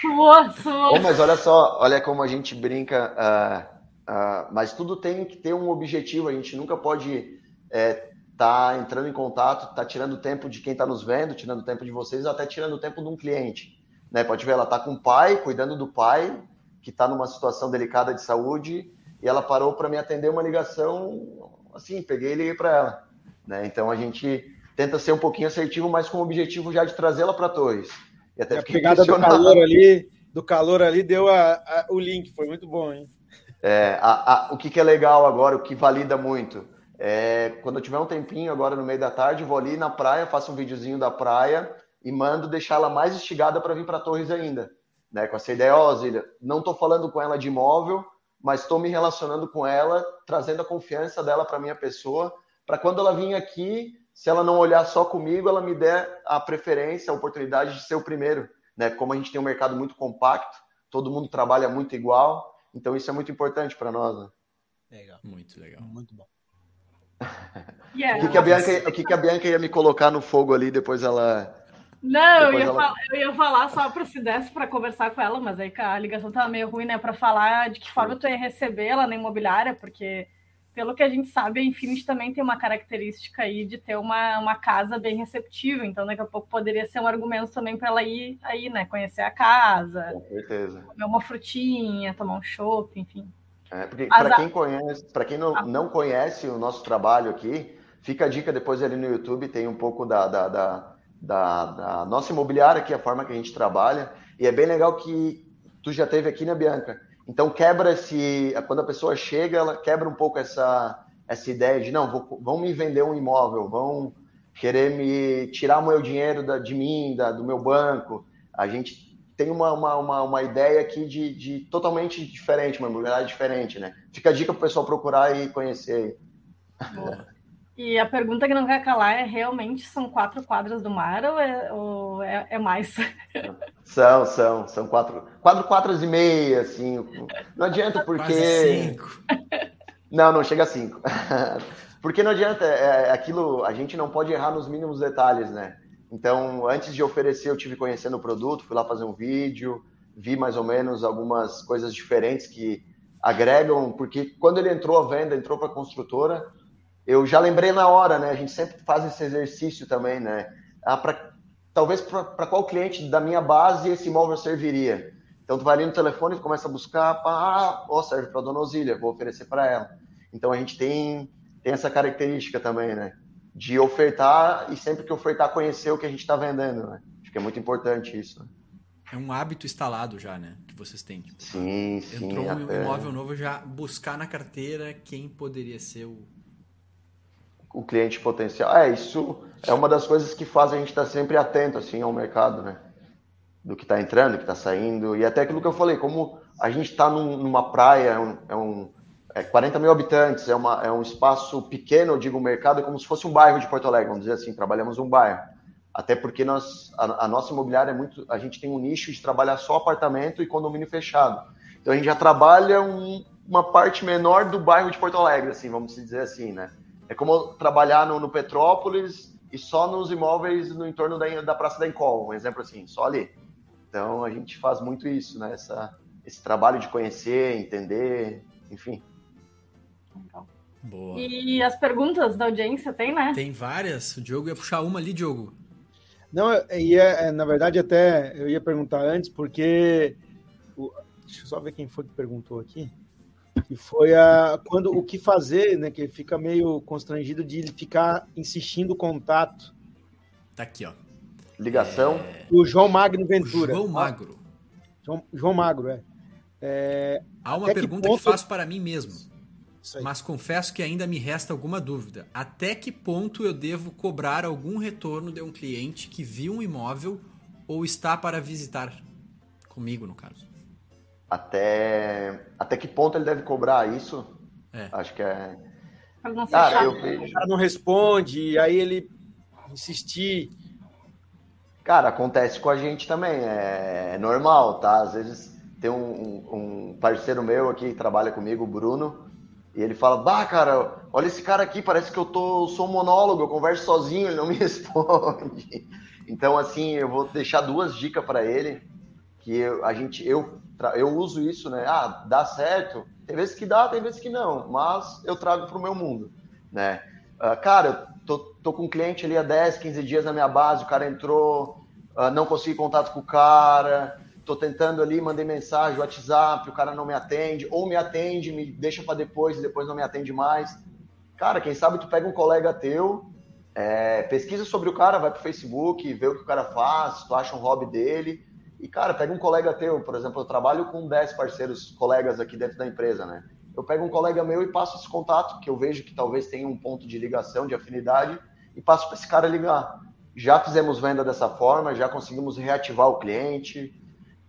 Suou, suou. Oh, mas olha só, olha como a gente brinca. Uh, uh, mas tudo tem que ter um objetivo. A gente nunca pode estar é, tá entrando em contato, tá tirando tempo de quem está nos vendo, tirando tempo de vocês, até tirando tempo de um cliente. Né? Pode ver, ela está com o pai, cuidando do pai, que está numa situação delicada de saúde, e ela parou para me atender uma ligação, assim, peguei e liguei para ela. Né? Então a gente tenta ser um pouquinho assertivo, mas com o objetivo já de trazê-la para Torres. E até a pegada do calor ali, do calor ali deu a, a, o link, foi muito bom, hein? É, a, o que, que, é legal agora, o que valida muito, é quando eu tiver um tempinho agora no meio da tarde, vou ali na praia, faço um videozinho da praia e mando deixá-la mais instigada para vir para Torres ainda. Né? Com essa ideia, ó, Zília, não estou falando com ela de imóvel, mas estou me relacionando com ela, trazendo a confiança dela para minha pessoa, para quando ela vir aqui, se ela não olhar só comigo, ela me der a preferência, a oportunidade de ser o primeiro. Né? Como a gente tem um mercado muito compacto, todo mundo trabalha muito igual, então isso é muito importante para nós. Né? Legal, muito legal. Muito bom. Yeah. O, que, que, a Bianca, o que, que a Bianca ia me colocar no fogo ali, depois ela não, eu ia, ela... falar, eu ia, falar, só para se desse para conversar com ela, mas aí a ligação tava meio ruim, né? Para falar de que forma tu ia receber ela na imobiliária, porque pelo que a gente sabe, a Infinity também tem uma característica aí de ter uma, uma casa bem receptiva, então daqui a pouco poderia ser um argumento também para ela ir aí, né? Conhecer a casa, com certeza. comer uma frutinha, tomar um chopp, enfim. É, porque para quem conhece, para quem não, não conhece o nosso trabalho aqui, fica a dica depois ali no YouTube, tem um pouco da, da, da da, da, nossa imobiliária, que é a forma que a gente trabalha. E é bem legal que tu já teve aqui, né, Bianca? Então quebra esse. Quando a pessoa chega, ela quebra um pouco essa, essa ideia de não, vou, vão me vender um imóvel, vão querer me tirar o meu dinheiro da, de mim, da, do meu banco. A gente tem uma, uma, uma, uma ideia aqui de, de, totalmente diferente, uma imobiliária diferente, né? Fica a dica para o pessoal procurar e conhecer. E a pergunta que não quer calar é: realmente são quatro quadras do mar ou é, ou é, é mais? São, são, são quatro, quatro quadras e meia, assim. Não adianta porque. Quase cinco. Não, não chega a cinco. porque não adianta, é, é, aquilo, a gente não pode errar nos mínimos detalhes, né? Então, antes de oferecer, eu tive conhecendo o produto, fui lá fazer um vídeo, vi mais ou menos algumas coisas diferentes que agregam, porque quando ele entrou à venda, entrou para a construtora eu já lembrei na hora, né? A gente sempre faz esse exercício também, né? Ah, pra, talvez para qual cliente da minha base esse imóvel serviria. Então, tu vai ali no telefone e começa a buscar, pá, ah, oh, serve para dona Osília, vou oferecer para ela. Então, a gente tem, tem essa característica também, né? De ofertar e sempre que ofertar, conhecer o que a gente está vendendo, né? Acho que é muito importante isso. Né? É um hábito instalado já, né? Que vocês têm. Tipo, sim, sim. Entrou um até... imóvel novo, já buscar na carteira quem poderia ser o o cliente potencial. É, isso é uma das coisas que faz a gente estar sempre atento assim ao mercado, né? Do que está entrando, do que está saindo. E até aquilo que eu falei, como a gente está num, numa praia, é um, é, um, é 40 mil habitantes, é, uma, é um espaço pequeno, eu digo, o mercado é como se fosse um bairro de Porto Alegre, vamos dizer assim, trabalhamos um bairro. Até porque nós, a, a nossa imobiliária é muito. A gente tem um nicho de trabalhar só apartamento e condomínio fechado. Então a gente já trabalha um, uma parte menor do bairro de Porto Alegre, assim, vamos dizer assim, né? É como trabalhar no, no Petrópolis e só nos imóveis no entorno da, da Praça da Encol, um exemplo assim, só ali. Então a gente faz muito isso, né? Essa, esse trabalho de conhecer, entender, enfim. Boa. E as perguntas da audiência tem, né? Tem várias. O Diogo ia puxar uma ali, Diogo. Não, ia, é, na verdade, até eu ia perguntar antes, porque. Deixa eu só ver quem foi que perguntou aqui que foi a quando o que fazer, né? Que fica meio constrangido de ficar insistindo contato. Tá aqui, ó. Ligação. É... O João Magno Ventura. João Magro. João, João Magro, é. é... Há uma pergunta que, ponto... que faço para mim mesmo. Mas confesso que ainda me resta alguma dúvida. Até que ponto eu devo cobrar algum retorno de um cliente que viu um imóvel ou está para visitar? Comigo, no caso até, até que ponto ele deve cobrar isso? É. Acho que é. Cara, eu vejo... O cara não responde, aí ele insistir. Cara, acontece com a gente também, é, é normal, tá? Às vezes tem um, um, parceiro meu aqui que trabalha comigo, o Bruno, e ele fala: Bah, cara, olha esse cara aqui, parece que eu tô, sou um monólogo, eu converso sozinho, ele não me responde. Então, assim, eu vou deixar duas dicas para ele que eu, a gente, eu, eu uso isso, né? Ah, dá certo. Tem vezes que dá, tem vezes que não, mas eu trago para o meu mundo, né? Uh, cara, eu tô, tô com um cliente ali há 10, 15 dias na minha base, o cara entrou, uh, não consegui contato com o cara, tô tentando ali, mandei mensagem, WhatsApp, o cara não me atende, ou me atende, me deixa para depois e depois não me atende mais. Cara, quem sabe tu pega um colega teu, é, pesquisa sobre o cara, vai pro Facebook, vê o que o cara faz, tu acha um hobby dele, e, cara, pega um colega teu, por exemplo, eu trabalho com 10 parceiros, colegas aqui dentro da empresa, né? Eu pego um colega meu e passo esse contato, que eu vejo que talvez tenha um ponto de ligação, de afinidade, e passo para esse cara ligar. Já fizemos venda dessa forma, já conseguimos reativar o cliente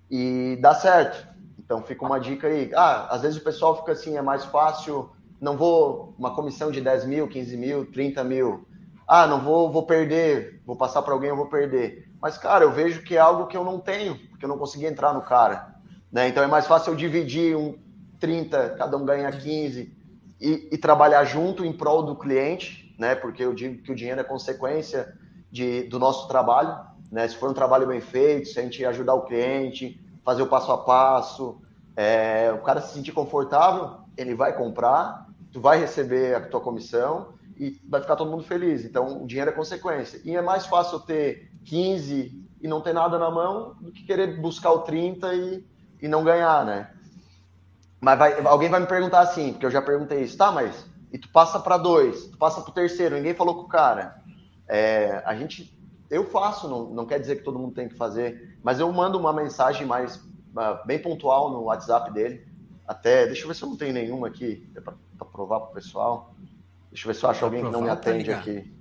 e dá certo. Então fica uma dica aí. Ah, às vezes o pessoal fica assim, é mais fácil, não vou, uma comissão de 10 mil, 15 mil, 30 mil. Ah, não vou, vou perder, vou passar para alguém, eu vou perder. Mas, cara, eu vejo que é algo que eu não tenho, porque eu não consegui entrar no cara. Né? Então é mais fácil eu dividir um 30, cada um ganha 15 e, e trabalhar junto em prol do cliente, né? Porque eu digo que o dinheiro é consequência de, do nosso trabalho, né? Se for um trabalho bem feito, se a gente ajudar o cliente, fazer o passo a passo, é, o cara se sentir confortável, ele vai comprar, tu vai receber a tua comissão e vai ficar todo mundo feliz. Então, o dinheiro é consequência. E é mais fácil ter 15 e não ter nada na mão do que querer buscar o 30 e, e não ganhar, né? Mas vai, alguém vai me perguntar assim, porque eu já perguntei isso, tá, mas e tu passa para dois, tu passa para o terceiro, ninguém falou com o cara. É, a gente, eu faço, não, não quer dizer que todo mundo tem que fazer, mas eu mando uma mensagem mais uh, bem pontual no WhatsApp dele. Até, deixa eu ver se eu não tenho nenhuma aqui para provar para o pessoal. Deixa eu ver se eu acho alguém que não me atende aqui.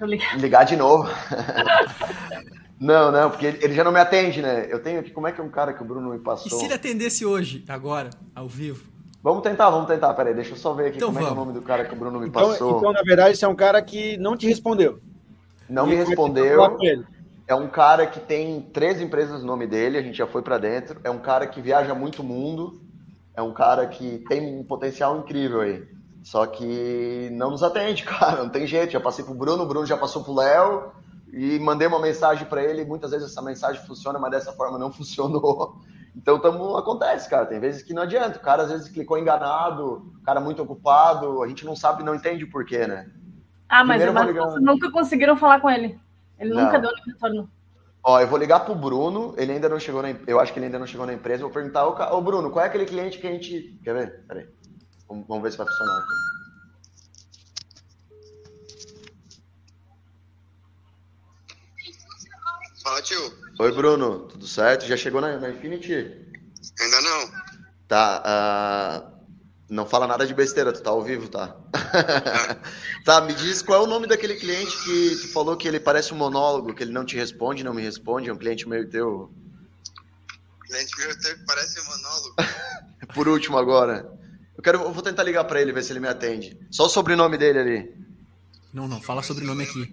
Ligar. ligar de novo. não, não, porque ele, já não me atende, né? Eu tenho aqui, como é que é um cara que o Bruno me passou? E se ele atendesse hoje, agora, ao vivo? Vamos tentar, vamos tentar. Peraí, deixa eu só ver aqui então como vamos. é, é o nome do cara que o Bruno me então, passou. Então, na verdade, esse é um cara que não te respondeu. Não me respondeu. É um cara que tem três empresas no nome dele, a gente já foi para dentro. É um cara que viaja muito mundo. É um cara que tem um potencial incrível aí. Só que não nos atende, cara, não tem jeito. Já passei pro Bruno, o Bruno já passou pro Léo e mandei uma mensagem para ele. Muitas vezes essa mensagem funciona, mas dessa forma não funcionou. Então tamo, acontece, cara. Tem vezes que não adianta. O cara às vezes clicou enganado, o cara muito ocupado, a gente não sabe, não entende o porquê, né? Ah, mas, nunca conseguiram falar com ele. Ele não. nunca deu nenhum retorno. Ó, eu vou ligar pro Bruno, ele ainda não chegou na Eu acho que ele ainda não chegou na empresa. Vou perguntar, ô, ô Bruno, qual é aquele cliente que a gente. Quer ver? Peraí. Vamos, ver se vai funcionar aqui. Fala, tio. Oi, Bruno. Tudo certo? Já chegou na, na Infinity? Ainda não. Tá. Uh, não fala nada de besteira, tu tá ao vivo, tá? tá, me diz qual é o nome daquele cliente que tu falou que ele parece um monólogo, que ele não te responde, não me responde, é um cliente meio teu. Cliente meio teu que parece um monólogo. Por último agora. Eu quero, eu vou tentar ligar para ele ver se ele me atende. Só o sobrenome dele ali. Não, não, fala sobrenome aqui.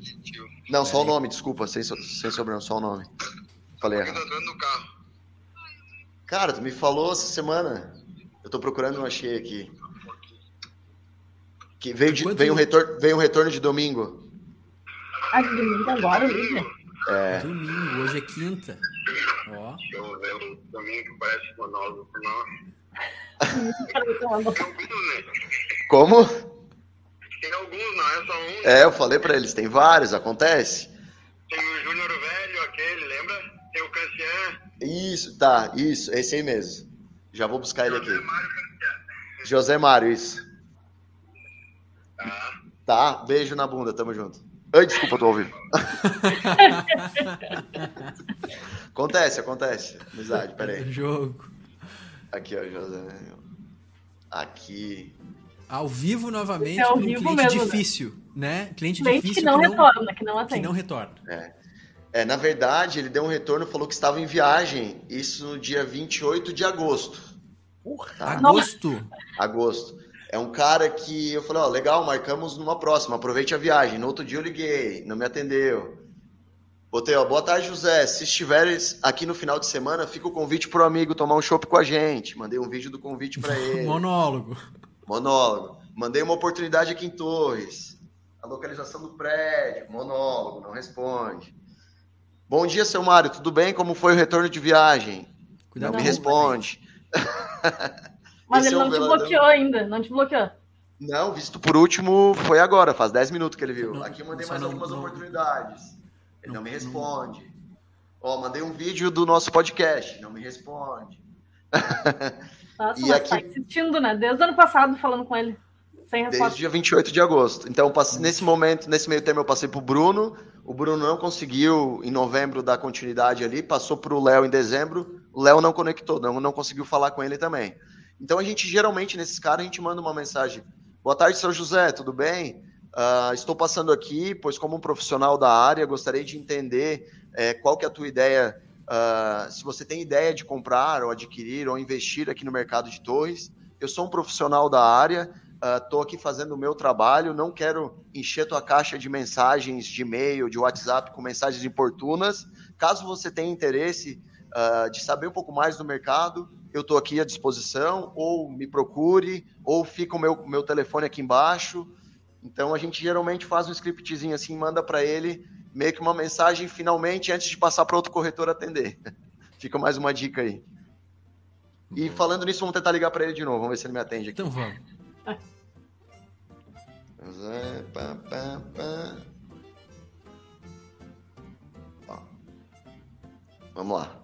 Não, só o nome, desculpa, sem, sem sobrenome, só o nome. Falei errado. Cara, tu me falou essa semana. Eu tô procurando, não achei aqui. Que veio, de, veio, um retorno, veio um retorno de domingo. Ah, de domingo agora, Lívia? É. Domingo, hoje é quinta. Ó. Deixa eu ver um domingo que parece monólogo, não. Como? Tem alguns, não é só um. É, eu falei pra eles, tem vários, acontece. Tem o Júnior Velho, aquele, lembra? Tem o Cancian. Isso, tá, isso, esse aí mesmo. Já vou buscar José ele aqui. Mário José Mário, isso. Tá. Tá, beijo na bunda, tamo junto. Ai, desculpa, tô ouvindo. acontece, acontece. Amizade, peraí. Jogo. Aqui, ó, José. Aqui. Ao vivo novamente, é um cliente mesmo, né? difícil, né? né? Cliente, cliente difícil que não, que não retorna, que não atende. Que não retorna. É. é, na verdade, ele deu um retorno, falou que estava em viagem, isso no dia 28 de agosto. Porra, tá? Agosto? Agosto. É um cara que eu falei, ó, legal, marcamos numa próxima, aproveite a viagem. No outro dia eu liguei, não me atendeu. Botei, ó, boa tarde, José. Se estiveres aqui no final de semana, fica o convite pro amigo tomar um chopp com a gente. Mandei um vídeo do convite para ele. Monólogo. Monólogo. Mandei uma oportunidade aqui em Torres. A localização do prédio. Monólogo, não responde. Bom dia, seu Mário. Tudo bem? Como foi o retorno de viagem? Cuidado não me responde. Mas ele é não te bloqueou ainda, não te bloqueou. Não, visto por último foi agora, faz 10 minutos que ele viu. Não, Aqui eu mandei mais não, algumas não, oportunidades. Ele não, me responde. Ó, mandei um vídeo do nosso podcast, não me responde. Nossa, e mas aqui... tá insistindo, né? Desde o ano passado falando com ele. Sem resposta. Desde dia 28 de agosto. Então, nesse momento, nesse meio termo, eu passei pro Bruno. O Bruno não conseguiu, em novembro, dar continuidade ali. Passou pro Léo em dezembro. O Léo não conectou, não, não conseguiu falar com ele também. Então, a gente, geralmente, nesses caras, a gente manda uma mensagem. Boa tarde, seu José, tudo bem? Uh, estou passando aqui, pois como um profissional da área, gostaria de entender é, qual que é a tua ideia, uh, se você tem ideia de comprar ou adquirir ou investir aqui no mercado de torres. Eu sou um profissional da área, estou uh, aqui fazendo o meu trabalho, não quero encher tua caixa de mensagens de e-mail, de WhatsApp com mensagens importunas. Caso você tenha interesse de saber um pouco mais do mercado, eu estou aqui à disposição, ou me procure, ou fica o meu, meu telefone aqui embaixo. Então a gente geralmente faz um scriptzinho assim, manda para ele meio que uma mensagem finalmente antes de passar para outro corretor atender. fica mais uma dica aí. E falando nisso, vamos tentar ligar para ele de novo, vamos ver se ele me atende aqui. Então vamos. Pá, pá, pá. Vamos lá.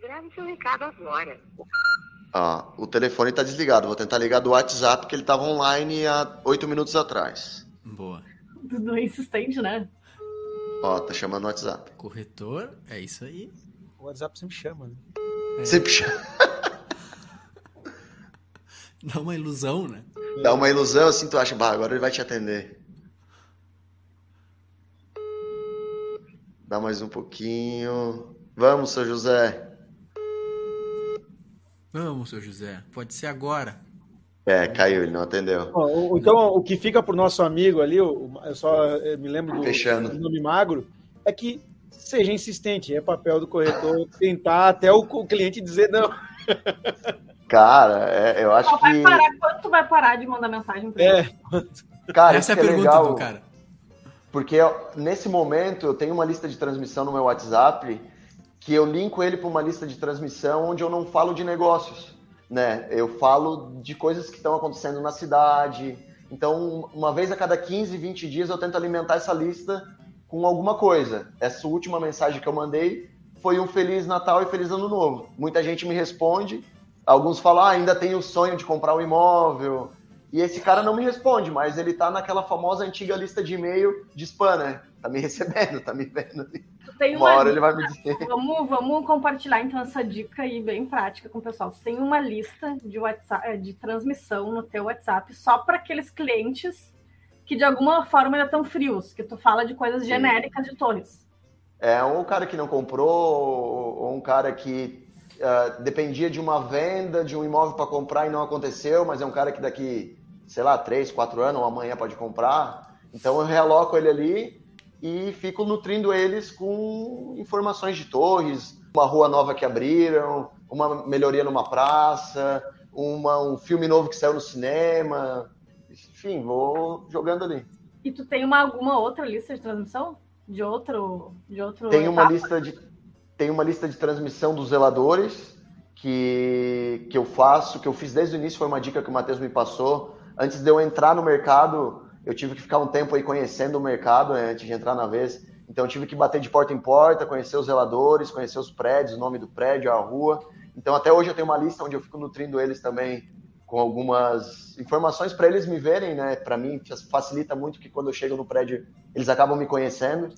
Grave seu recado agora. Ah, o telefone está desligado. Vou tentar ligar do WhatsApp, que ele estava online há oito minutos atrás. Boa. Tudo é insistente, né? Ó, tá chamando o WhatsApp. Corretor, é isso aí. O WhatsApp sempre chama, né? É. Sempre chama. Dá uma ilusão, né? Dá uma ilusão, assim, tu acha, bah, agora ele vai te atender. Dá mais um pouquinho. Vamos, seu José. Vamos, seu José. Pode ser agora. É, caiu, ele não atendeu. então, o que fica para o nosso amigo ali, eu só me lembro do, Fechando. do nome magro, é que seja insistente. É papel do corretor tentar até o, o cliente dizer não. Cara, é, eu acho vai que. Parar, quando tu vai parar de mandar mensagem pra é. ele? Cara, Essa é a é pergunta legal, do cara. Porque nesse momento eu tenho uma lista de transmissão no meu WhatsApp que eu linko ele para uma lista de transmissão onde eu não falo de negócios, né? Eu falo de coisas que estão acontecendo na cidade. Então, uma vez a cada 15, 20 dias eu tento alimentar essa lista com alguma coisa. Essa última mensagem que eu mandei foi um Feliz Natal e Feliz Ano Novo. Muita gente me responde, alguns falam, ah, ainda tenho o sonho de comprar um imóvel. E esse cara não me responde, mas ele tá naquela famosa antiga lista de e-mail de spam, né? Tá me recebendo, tá me vendo. Tem uma, uma hora ele vai me dizer. Vamos, vamos compartilhar então essa dica aí bem prática com o pessoal. Você tem uma lista de WhatsApp, eh, de transmissão no teu WhatsApp só para aqueles clientes que de alguma forma ainda estão frios, que tu fala de coisas Sim. genéricas de torres. É um cara que não comprou, ou um cara que uh, dependia de uma venda de um imóvel para comprar e não aconteceu, mas é um cara que daqui, sei lá, três, quatro anos ou amanhã pode comprar. Então eu realoco ele ali e fico nutrindo eles com informações de torres, uma rua nova que abriram, uma melhoria numa praça, uma, um filme novo que saiu no cinema. Enfim, vou jogando ali. E tu tem uma, alguma outra lista de transmissão? De outro. De outro tem uma lista de Tem uma lista de transmissão dos zeladores que, que eu faço, que eu fiz desde o início, foi uma dica que o Matheus me passou. Antes de eu entrar no mercado, eu tive que ficar um tempo aí conhecendo o mercado né, antes de entrar na vez. Então tive que bater de porta em porta, conhecer os zeladores, conhecer os prédios, o nome do prédio, a rua. Então até hoje eu tenho uma lista onde eu fico nutrindo eles também com algumas informações para eles me verem, né? Para mim facilita muito que quando eu chego no prédio eles acabam me conhecendo.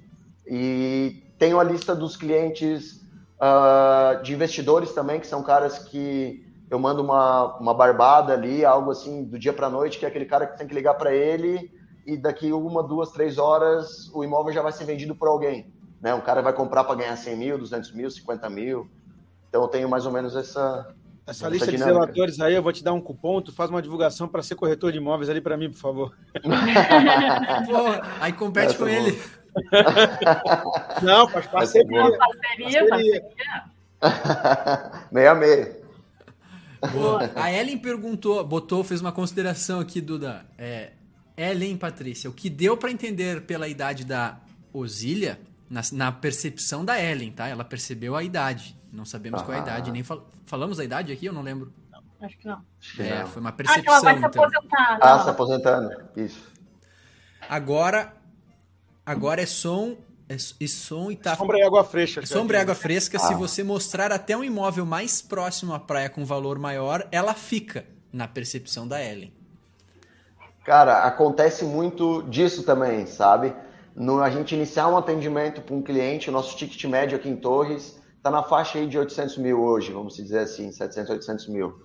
E tenho a lista dos clientes uh, de investidores também, que são caras que eu mando uma, uma barbada ali, algo assim do dia para noite, que é aquele cara que tem que ligar para ele e daqui uma, duas, três horas o imóvel já vai ser vendido por alguém. Né? Um cara vai comprar para ganhar 100 mil, 200 mil, 50 mil. Então eu tenho mais ou menos essa. Essa, essa lista dinâmica. de relatores aí, eu vou te dar um cupom, tu faz uma divulgação para ser corretor de imóveis ali para mim, por favor. Pô, aí compete essa com é ele. Não, faz parceria. É parceria, parceria. meia meia. Boa. A Ellen perguntou, botou, fez uma consideração aqui, Duda. É, Ellen Patrícia, o que deu para entender pela idade da Osília Na, na, percepção da Ellen, tá? Ela percebeu a idade. Não sabemos ah. qual é a idade. Nem fal falamos a idade aqui, eu não lembro. Acho que não. É, foi uma percepção. Ah, que ela vai se então. aposentar. Então. Ah, se aposentando. Isso. Agora, agora é som é, e som e tá. Sombra e água fresca. Sombra e água fresca. Ah. Se você mostrar até um imóvel mais próximo à praia com valor maior, ela fica na percepção da Ellen. Cara, acontece muito disso também, sabe? No, a gente iniciar um atendimento para um cliente, o nosso ticket médio aqui em Torres está na faixa aí de 800 mil hoje, vamos dizer assim, 700, 800 mil.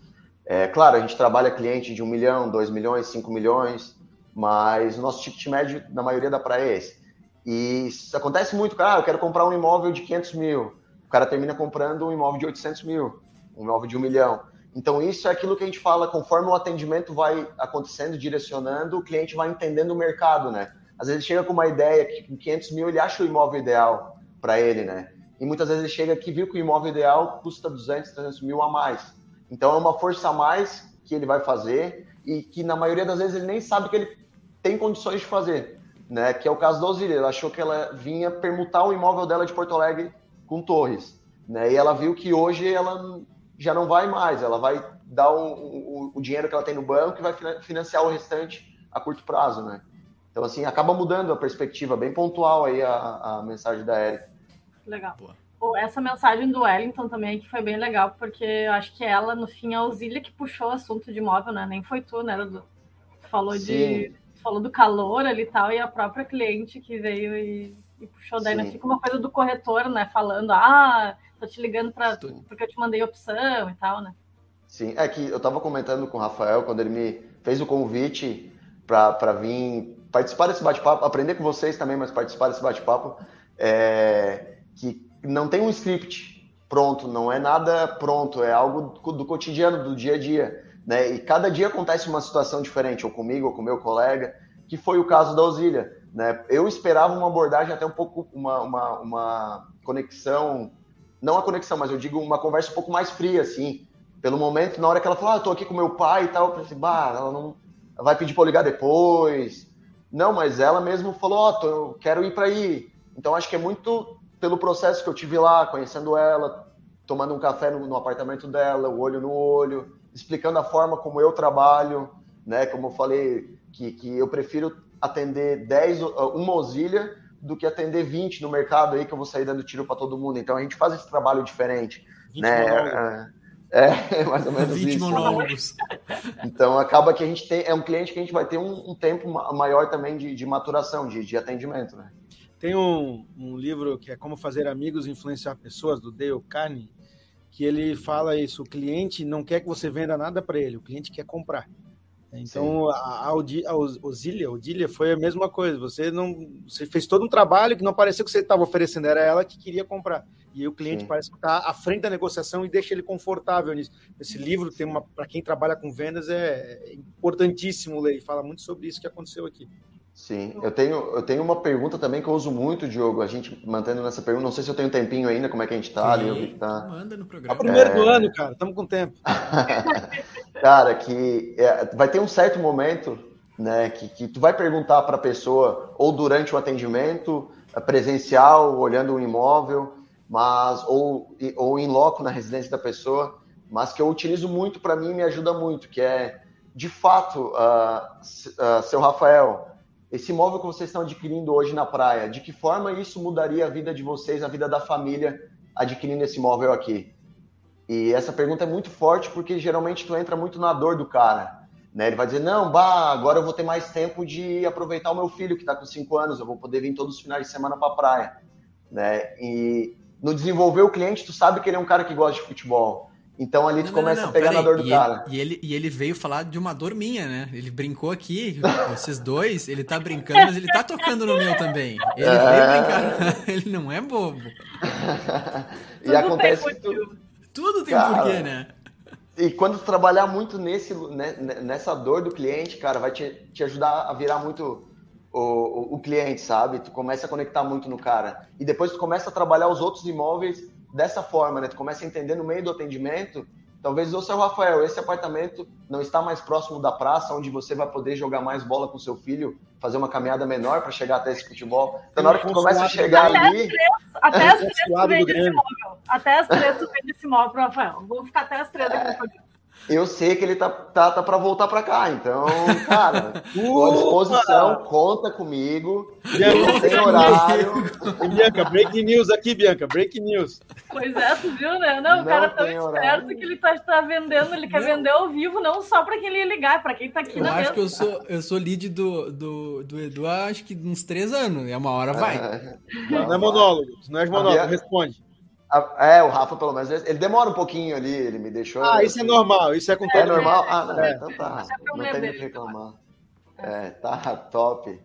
É, claro, a gente trabalha cliente de 1 milhão, 2 milhões, 5 milhões, mas o nosso ticket médio, na maioria da praia, é esse. E isso acontece muito, cara, ah, eu quero comprar um imóvel de 500 mil, o cara termina comprando um imóvel de 800 mil, um imóvel de 1 milhão. Então, isso é aquilo que a gente fala, conforme o atendimento vai acontecendo, direcionando, o cliente vai entendendo o mercado, né? Às vezes ele chega com uma ideia que com 500 mil ele acha o imóvel ideal para ele, né? E muitas vezes ele chega aqui viu que o imóvel ideal custa 200, 300 mil a mais. Então é uma força a mais que ele vai fazer e que na maioria das vezes ele nem sabe que ele tem condições de fazer, né? Que é o caso da Osília. Ela achou que ela vinha permutar o imóvel dela de Porto Alegre com Torres, né? E ela viu que hoje ela já não vai mais, ela vai dar o, o, o dinheiro que ela tem no banco e vai financiar o restante a curto prazo, né? Então, assim, acaba mudando a perspectiva, bem pontual aí a, a mensagem da Erika. Legal. Pô, essa mensagem do Wellington também que foi bem legal, porque eu acho que ela, no fim, a Auxília que puxou o assunto de imóvel, né? Nem foi tu, né? Tu falou Sim. de. Falou do calor ali e tal, e a própria cliente que veio e, e puxou. Daí não fica uma coisa do corretor, né? Falando, ah, tô te ligando pra, porque eu te mandei opção e tal, né? Sim, é que eu tava comentando com o Rafael quando ele me fez o convite para vir participar desse bate-papo, aprender com vocês também, mas participar desse bate-papo, é, que não tem um script pronto, não é nada pronto, é algo do cotidiano, do dia a dia. Né? E cada dia acontece uma situação diferente, ou comigo, ou com meu colega, que foi o caso da Osília. Né? Eu esperava uma abordagem até um pouco, uma, uma, uma conexão, não a conexão, mas eu digo uma conversa um pouco mais fria, assim. Pelo momento, na hora que ela falou, ah, eu tô aqui com meu pai e tal, eu pensei, bah, ela não vai pedir para eu ligar depois, não, mas ela mesmo falou, ó, oh, eu quero ir para aí. Então acho que é muito pelo processo que eu tive lá, conhecendo ela, tomando um café no, no, apartamento dela, o olho no olho, explicando a forma como eu trabalho, né? Como eu falei, que, que eu prefiro atender 10, uma auxília do que atender 20 no mercado aí que eu vou sair dando tiro para todo mundo. Então a gente faz esse trabalho diferente, né? É, mais ou menos 20 isso. monólogos. Então acaba que a gente tem. É um cliente que a gente vai ter um, um tempo maior também de, de maturação, de, de, atendimento, né? Tem um, um, livro que é Como Fazer Amigos e Influenciar Pessoas, do Dale Carney, que ele fala isso: o cliente não quer que você venda nada para ele, o cliente quer comprar. Então, a, a, Osília, Odília foi a mesma coisa. Você não, você fez todo um trabalho que não parecia que você estava oferecendo, era ela que queria comprar. E o cliente Sim. parece que está à frente da negociação e deixa ele confortável nisso. Esse livro tem uma, para quem trabalha com vendas é, é importantíssimo ler. Fala muito sobre isso que aconteceu aqui. Sim, eu tenho, eu tenho uma pergunta também que eu uso muito, Diogo. A gente mantendo nessa pergunta, não sei se eu tenho tempinho ainda, como é que a gente tá ali. Eu vi que tá... Manda no programa. É o primeiro é... do ano, cara, estamos com tempo. cara, que é, vai ter um certo momento, né, que, que tu vai perguntar para a pessoa, ou durante o atendimento é, presencial, olhando o um imóvel, mas ou, ou em loco na residência da pessoa, mas que eu utilizo muito para mim me ajuda muito, que é, de fato, uh, uh, seu Rafael esse imóvel que vocês estão adquirindo hoje na praia, de que forma isso mudaria a vida de vocês, a vida da família, adquirindo esse imóvel aqui? E essa pergunta é muito forte porque geralmente tu entra muito na dor do cara. Né? Ele vai dizer, não, bah, agora eu vou ter mais tempo de aproveitar o meu filho que está com 5 anos, eu vou poder vir todos os finais de semana para a praia. Né? E no desenvolver o cliente, tu sabe que ele é um cara que gosta de futebol. Então ali tu não, começa não, não, a pegar na dor do e cara. Ele, e, ele, e ele veio falar de uma dor minha, né? Ele brincou aqui, vocês dois, ele tá brincando, mas ele tá tocando no meu também. Ele é... veio brincar, ele não é bobo. e tudo acontece tem tudo. Tudo tem cara, porquê, né? E quando tu trabalhar muito nesse, né, nessa dor do cliente, cara, vai te, te ajudar a virar muito o, o, o cliente, sabe? Tu começa a conectar muito no cara. E depois tu começa a trabalhar os outros imóveis dessa forma, né? Tu começa a entender no meio do atendimento Talvez, ô seu Rafael, esse apartamento não está mais próximo da praça, onde você vai poder jogar mais bola com seu filho, fazer uma caminhada menor para chegar até esse futebol. Então, na hora que tu começa a chegar até ali. As três, até as três tu vende esse. Até as três tu vende esse móvel pro Rafael. Vou ficar até as três aqui no programa. Eu sei que ele tá, tá, tá para voltar para cá, então, cara, tô à disposição, conta comigo. Bianca, tem horário. Bianca, breaking news aqui, Bianca, breaking news. Pois é, tu viu, né? Não, o cara tão esperto horário. que ele tá, tá vendendo, ele quer não. vender ao vivo, não só para quem ele ia ligar, para quem tá aqui eu na acho que eu sou, eu sou lead do, do, do Edu há acho que uns três anos, e uma hora vai. É, não, não é monólogo, não é monólogo, responde. É, o Rafa, pelo menos, ele demora um pouquinho ali, ele me deixou. Ah, isso é normal, isso é com todo É normal? Ah, não, é. então tá. Não tem o que reclamar. É, tá top.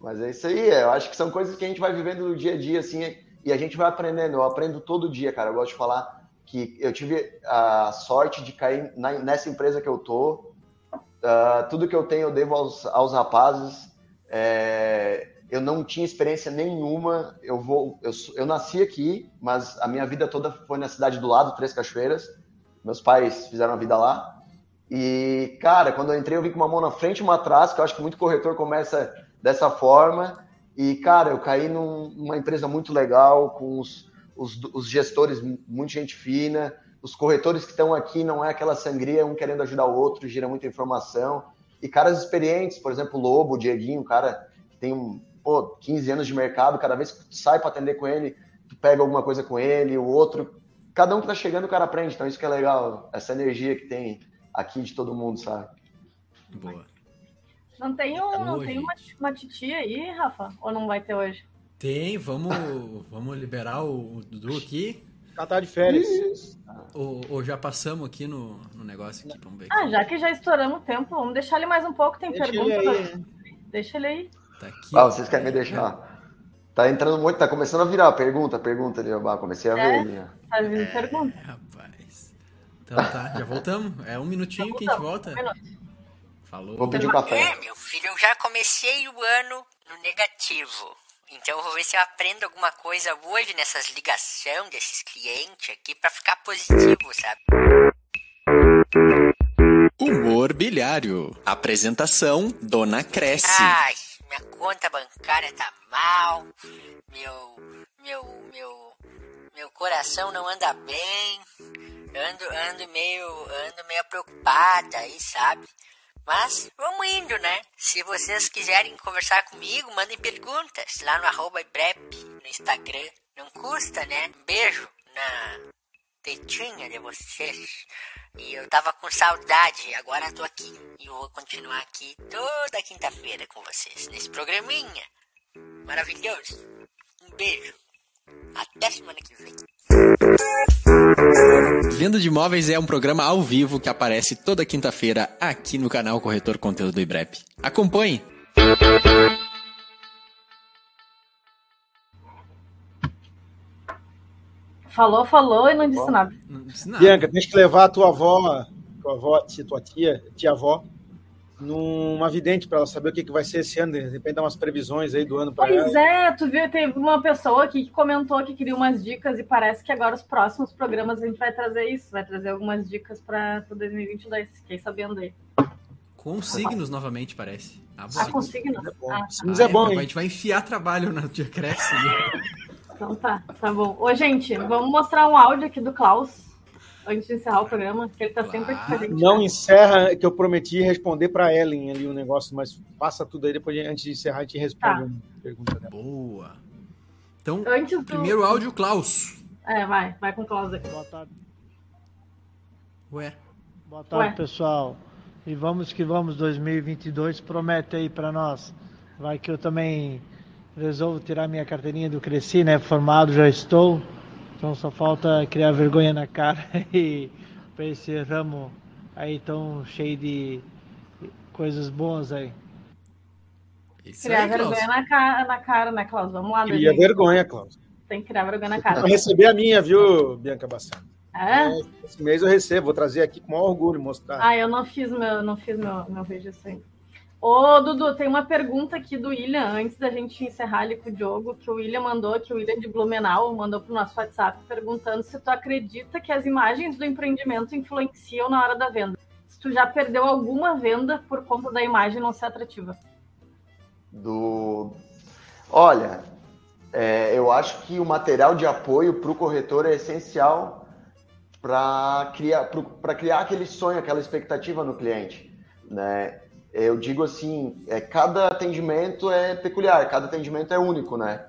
Mas é isso aí, eu acho que são coisas que a gente vai vivendo no dia a dia, assim, e a gente vai aprendendo. Eu aprendo todo dia, cara. Eu gosto de falar que eu tive a sorte de cair na, nessa empresa que eu tô. Uh, tudo que eu tenho eu devo aos, aos rapazes. É, eu não tinha experiência nenhuma. Eu vou, eu, eu nasci aqui, mas a minha vida toda foi na cidade do lado, Três Cachoeiras. Meus pais fizeram a vida lá. E, cara, quando eu entrei, eu vi com uma mão na frente e uma atrás, que eu acho que muito corretor começa dessa forma. E, cara, eu caí num, numa empresa muito legal, com os, os, os gestores, muito gente fina. Os corretores que estão aqui não é aquela sangria, um querendo ajudar o outro, gira muita informação. E caras experientes, por exemplo, Lobo, Dieguinho, cara que tem um, pô, 15 anos de mercado, cada vez que tu sai para atender com ele, tu pega alguma coisa com ele, o outro. Cada um que tá chegando, o cara aprende. Então, isso que é legal, essa energia que tem aqui de todo mundo, sabe? Boa. Não tem, um, não tem uma, uma titia aí, Rafa? Ou não vai ter hoje? Tem, vamos, vamos liberar o, Dudu aqui. Ela tá de férias. Ou, ou, já passamos aqui no, no negócio aqui, vamos ver. Ah, já que já estouramos o tempo, vamos deixar ele mais um pouco, tem Deixa pergunta. Ele aí. Deixa ele aí. Tá aqui. Ah, vocês querem me deixar? Tá entrando muito, tá começando a virar pergunta, pergunta ali, eu comecei a é, ver. Tá vindo é, pergunta. Rapaz. Então tá, já voltamos. É um minutinho que a gente volta. Falou. Vou pedir um café. É, meu filho, eu já comecei o ano no negativo. Então eu vou ver se eu aprendo alguma coisa hoje nessas ligações desses clientes aqui para ficar positivo, sabe? Humor bilhário. Apresentação Dona Cresce. Ai, minha conta bancária tá mal. Meu meu meu meu coração não anda bem. Ando ando meio ando meio preocupada aí, sabe? Mas vamos indo, né? Se vocês quiserem conversar comigo, mandem perguntas lá no arroba no Instagram. Não custa, né? Beijo na tetinha de vocês. E eu tava com saudade, agora tô aqui. E vou continuar aqui toda quinta-feira com vocês, nesse programinha maravilhoso. Um beijo. Até semana que vem. Venda de Imóveis é um programa ao vivo que aparece toda quinta-feira aqui no canal Corretor Conteúdo do IBREP. Acompanhe! Falou, falou e não disse nada. Não disse nada. Bianca, tens que levar a tua avó, tua avó, tua tia, tia-avó, numa vidente para ela saber o que, que vai ser esse ano, de repente dar umas previsões aí do ano para ela. Pois é, tu viu, teve uma pessoa aqui que comentou que queria umas dicas e parece que agora os próximos programas a gente vai trazer isso, vai trazer algumas dicas para 2022, fiquei sabendo aí. Com signos novamente, parece. Ah, ah com signos? É bom. Ah, signos é bom, hein? A gente vai enfiar trabalho no dia cresce. Né? Então tá, tá bom. Ô, gente, vamos mostrar um áudio aqui do Klaus antes de encerrar o programa, que ele está sempre aqui com a gente. Não encerra, que eu prometi responder para Ellen ali o um negócio, mas passa tudo aí, depois antes de encerrar a gente responde tá. uma pergunta dela. Boa. Então, antes do... primeiro áudio, Klaus. É, vai, vai com o Klaus aqui. Boa tarde. Ué. Boa tarde, Ué. pessoal. E vamos que vamos, 2022 promete aí para nós. Vai que eu também resolvo tirar minha carteirinha do Cresci, né? Formado já estou. Então só falta criar vergonha na cara e para esse ramo aí tão cheio de coisas boas aí. Isso criar aí, vergonha na cara, na cara, né, Klaus? Vamos lá, Cria vergonha, Klaus. Tem que criar vergonha na cara. Vou receber a minha, viu, Bianca Bassano? É? Esse mês eu recebo, vou trazer aqui com maior orgulho mostrar. Ah, eu não fiz meu, não fiz meu, meu registro ainda. Ô, Dudu, tem uma pergunta aqui do William, antes da gente encerrar ali com o Diogo, que o William mandou, que o William de Blumenau mandou para o nosso WhatsApp, perguntando se tu acredita que as imagens do empreendimento influenciam na hora da venda. Se tu já perdeu alguma venda por conta da imagem não ser atrativa. Do... Olha, é, eu acho que o material de apoio para o corretor é essencial para criar, criar aquele sonho, aquela expectativa no cliente. Né? Eu digo assim, é, cada atendimento é peculiar, cada atendimento é único, né?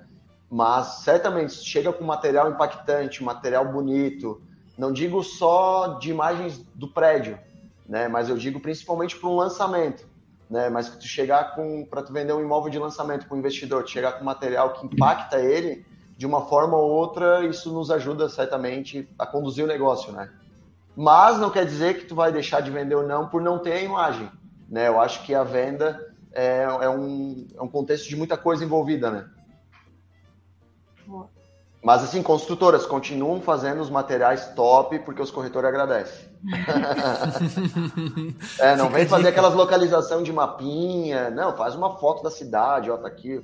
Mas certamente chega com material impactante, material bonito. Não digo só de imagens do prédio, né? Mas eu digo principalmente para um lançamento, né? Mas que tu chegar com para tu vender um imóvel de lançamento para o investidor, tu chegar com material que impacta ele de uma forma ou outra, isso nos ajuda certamente a conduzir o negócio, né? Mas não quer dizer que tu vai deixar de vender ou não por não ter a imagem. Né? Eu acho que a venda é, é, um, é um contexto de muita coisa envolvida, né? Mas assim, construtoras continuam fazendo os materiais top porque os corretores agradecem. é, não vem fazer aquelas localização de mapinha, não, faz uma foto da cidade, ó, tá aqui,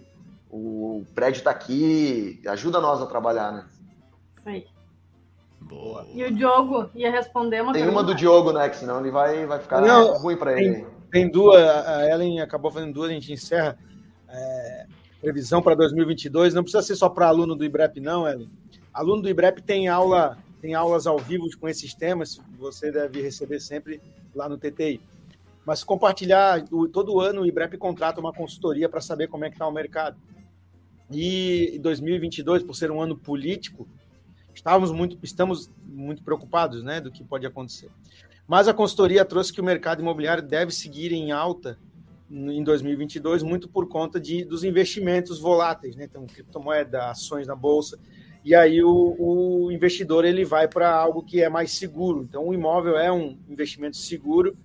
o prédio tá aqui, ajuda nós a trabalhar, né? Sim. Boa. E o Diogo ia responder uma Tem pergunta. uma do Diogo, né? Que senão ele vai, vai ficar não, ruim para ele. Tem duas, a Ellen acabou fazendo duas, a gente encerra. É, previsão para 2022, não precisa ser só para aluno do IBREP, não, Ellen. Aluno do IBREP tem aula, tem aulas ao vivo com esses temas, você deve receber sempre lá no TTI. Mas compartilhar, todo ano o IBREP contrata uma consultoria para saber como é que está o mercado. E 2022, por ser um ano político, estávamos muito, estamos muito preocupados né, do que pode acontecer. Mas a consultoria trouxe que o mercado imobiliário deve seguir em alta em 2022, muito por conta de, dos investimentos voláteis, né? Então, criptomoeda, ações na bolsa. E aí o, o investidor ele vai para algo que é mais seguro. Então, o imóvel é um investimento seguro.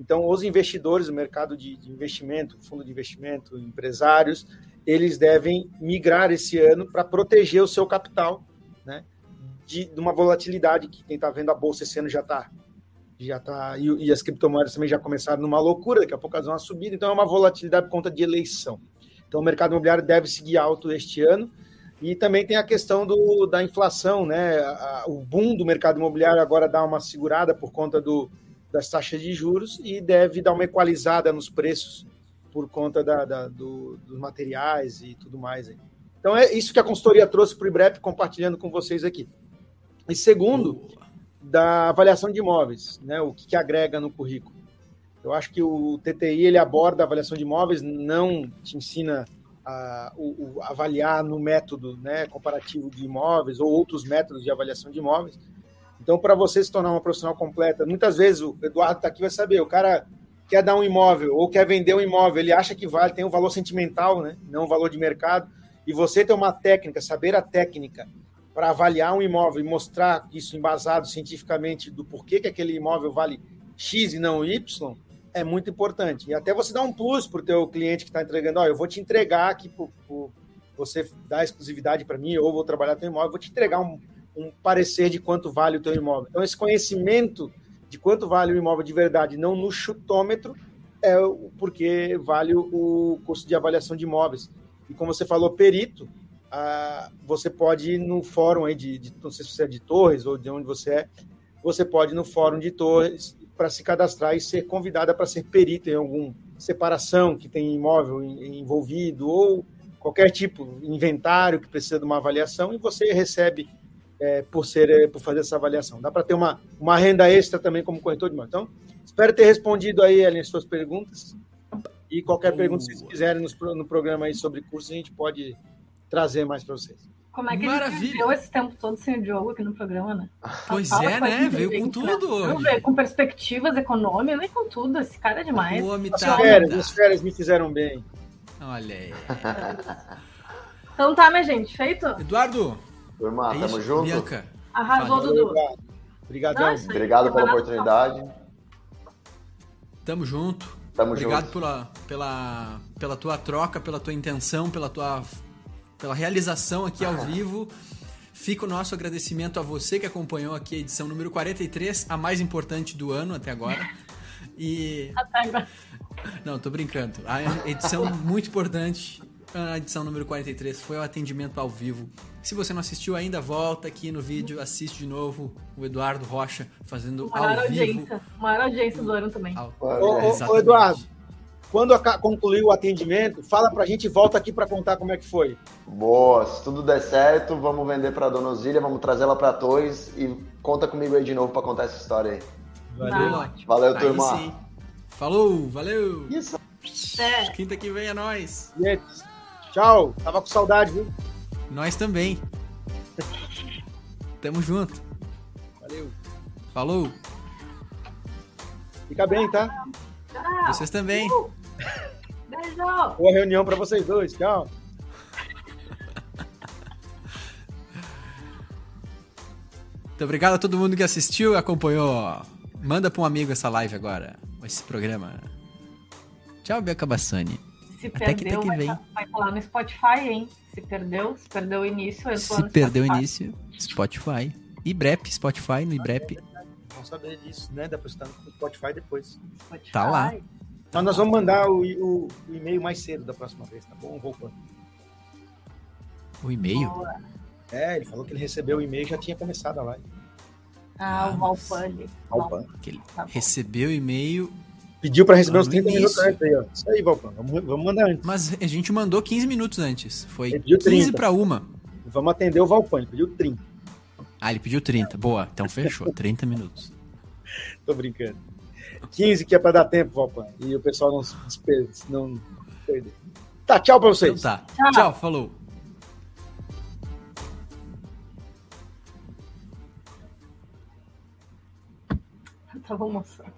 Então, os investidores, o mercado de, de investimento, fundo de investimento, empresários, eles devem migrar esse ano para proteger o seu capital, né? De, de uma volatilidade que quem está vendo a bolsa esse ano já está já tá e, e, as criptomoedas também já começaram numa loucura, daqui a pouco elas vão subir, então é uma volatilidade por conta de eleição. Então o mercado imobiliário deve seguir alto este ano. E também tem a questão do, da inflação, né? O boom do mercado imobiliário agora dá uma segurada por conta do, das taxas de juros e deve dar uma equalizada nos preços por conta da, da, do, dos materiais e tudo mais. Então é isso que a consultoria trouxe para o IBREP, compartilhando com vocês aqui. E segundo, da avaliação de imóveis, né? O que, que agrega no currículo. Eu acho que o TTI ele aborda a avaliação de imóveis, não te ensina a, o, o, avaliar no método né, comparativo de imóveis ou outros métodos de avaliação de imóveis. Então, para você se tornar uma profissional completa, muitas vezes o Eduardo está aqui vai saber, o cara quer dar um imóvel ou quer vender um imóvel, ele acha que vale, tem um valor sentimental, né, não um valor de mercado, e você ter uma técnica, saber a técnica para avaliar um imóvel e mostrar isso embasado cientificamente do porquê que aquele imóvel vale X e não Y, é muito importante. E até você dar um plus para o teu cliente que está entregando, ó, eu vou te entregar aqui, por, por você dar exclusividade para mim, ou vou trabalhar teu imóvel, vou te entregar um, um parecer de quanto vale o teu imóvel. Então, esse conhecimento de quanto vale o imóvel de verdade, não no chutômetro, é porque vale o custo de avaliação de imóveis. E como você falou, perito, ah, você pode ir no fórum aí de, de, não sei se você é de Torres ou de onde você é, você pode ir no fórum de Torres para se cadastrar e ser convidada para ser perita em alguma separação que tem imóvel envolvido ou qualquer tipo inventário que precisa de uma avaliação e você recebe é, por ser é, por fazer essa avaliação. Dá para ter uma, uma renda extra também como corretor de imóvel. Então, espero ter respondido aí as suas perguntas. E qualquer pergunta que vocês quiserem no, no programa aí sobre curso, a gente pode trazer mais para vocês. Como é que Maravilha. ele viveu esse tempo todo sem o Diogo aqui no programa, né? Pois é, né? Veio com tudo. Veio com perspectivas econômicas, com tudo. Esse cara é demais. Tá... As, férias, as férias me fizeram bem. Olha aí. então tá, minha gente, feito? Eduardo. Turma, é tamo junto. Bianca. Arrasou, Dudu. Obrigado. Obrigado pela oportunidade. Tamo junto. Tamo Obrigado junto. Pela, pela, pela tua troca, pela tua intenção, pela tua pela realização aqui ao vivo. Fica o nosso agradecimento a você que acompanhou aqui a edição número 43, a mais importante do ano até agora. E. Até agora. Não, tô brincando. A edição muito importante, a edição número 43, foi o atendimento ao vivo. Se você não assistiu ainda, volta aqui no vídeo, assiste de novo o Eduardo Rocha fazendo maior ao audiência, vivo. Maior audiência do ano também. Ao... Ô, ô, ô, Eduardo, quando concluir o atendimento, fala pra gente e volta aqui para contar como é que foi. Boa, se tudo der certo, vamos vender pra Dona Osília, vamos trazer ela pra Toys e conta comigo aí de novo pra contar essa história aí. Valeu. Valeu, Aí turma. sim. Falou, valeu. Isso. É. Quinta que vem é nós. Gente, tchau. Tava com saudade, viu? Nós também. Tamo junto. Valeu. Falou. Fica bem, tá? Vocês também. Beijo. Boa reunião pra vocês dois. Tchau. Muito obrigado a todo mundo que assistiu e acompanhou. Manda pra um amigo essa live agora, esse programa. Tchau, Bianca Bassani. Se Até que- perdeu, até que vai, vem. tá- vai falar no Spotify, hein? Se perdeu, se perdeu o início, Se no perdeu o início, Spotify. Ibrep, Spotify, no Ibrep. Vamos saber disso, né? Dá pra estar no Spotify depois. Spotify. Tá lá. Mas nós vamos mandar o, o- o e-mail mais cedo da próxima vez, tá bom, Roupa? O e-mail. É, ele falou que ele recebeu o e-mail e já tinha começado a live. Ah, o. Valpani. Valpan. Que ele Tá recebeu o e-mail, Pediu pra receber Ah, uns no 30 minutos início. antes aí, ó. Isso aí, Valpan. Vamos, vamos mandar antes. mas a gente mandou 15 minutos antes. Foi Ele pediu 15 30. pra uma. Vamos atender o Valpan, ele pediu 30. Ah, ele pediu 30. Boa, então fechou. 30 minutos. Tô brincando. 15 que é pra dar tempo, Valpan. E o pessoal não se desper- não perder. Tá, tchau pra Então vocês. tá. Tchau. Tchau, falou. Tava almoçando.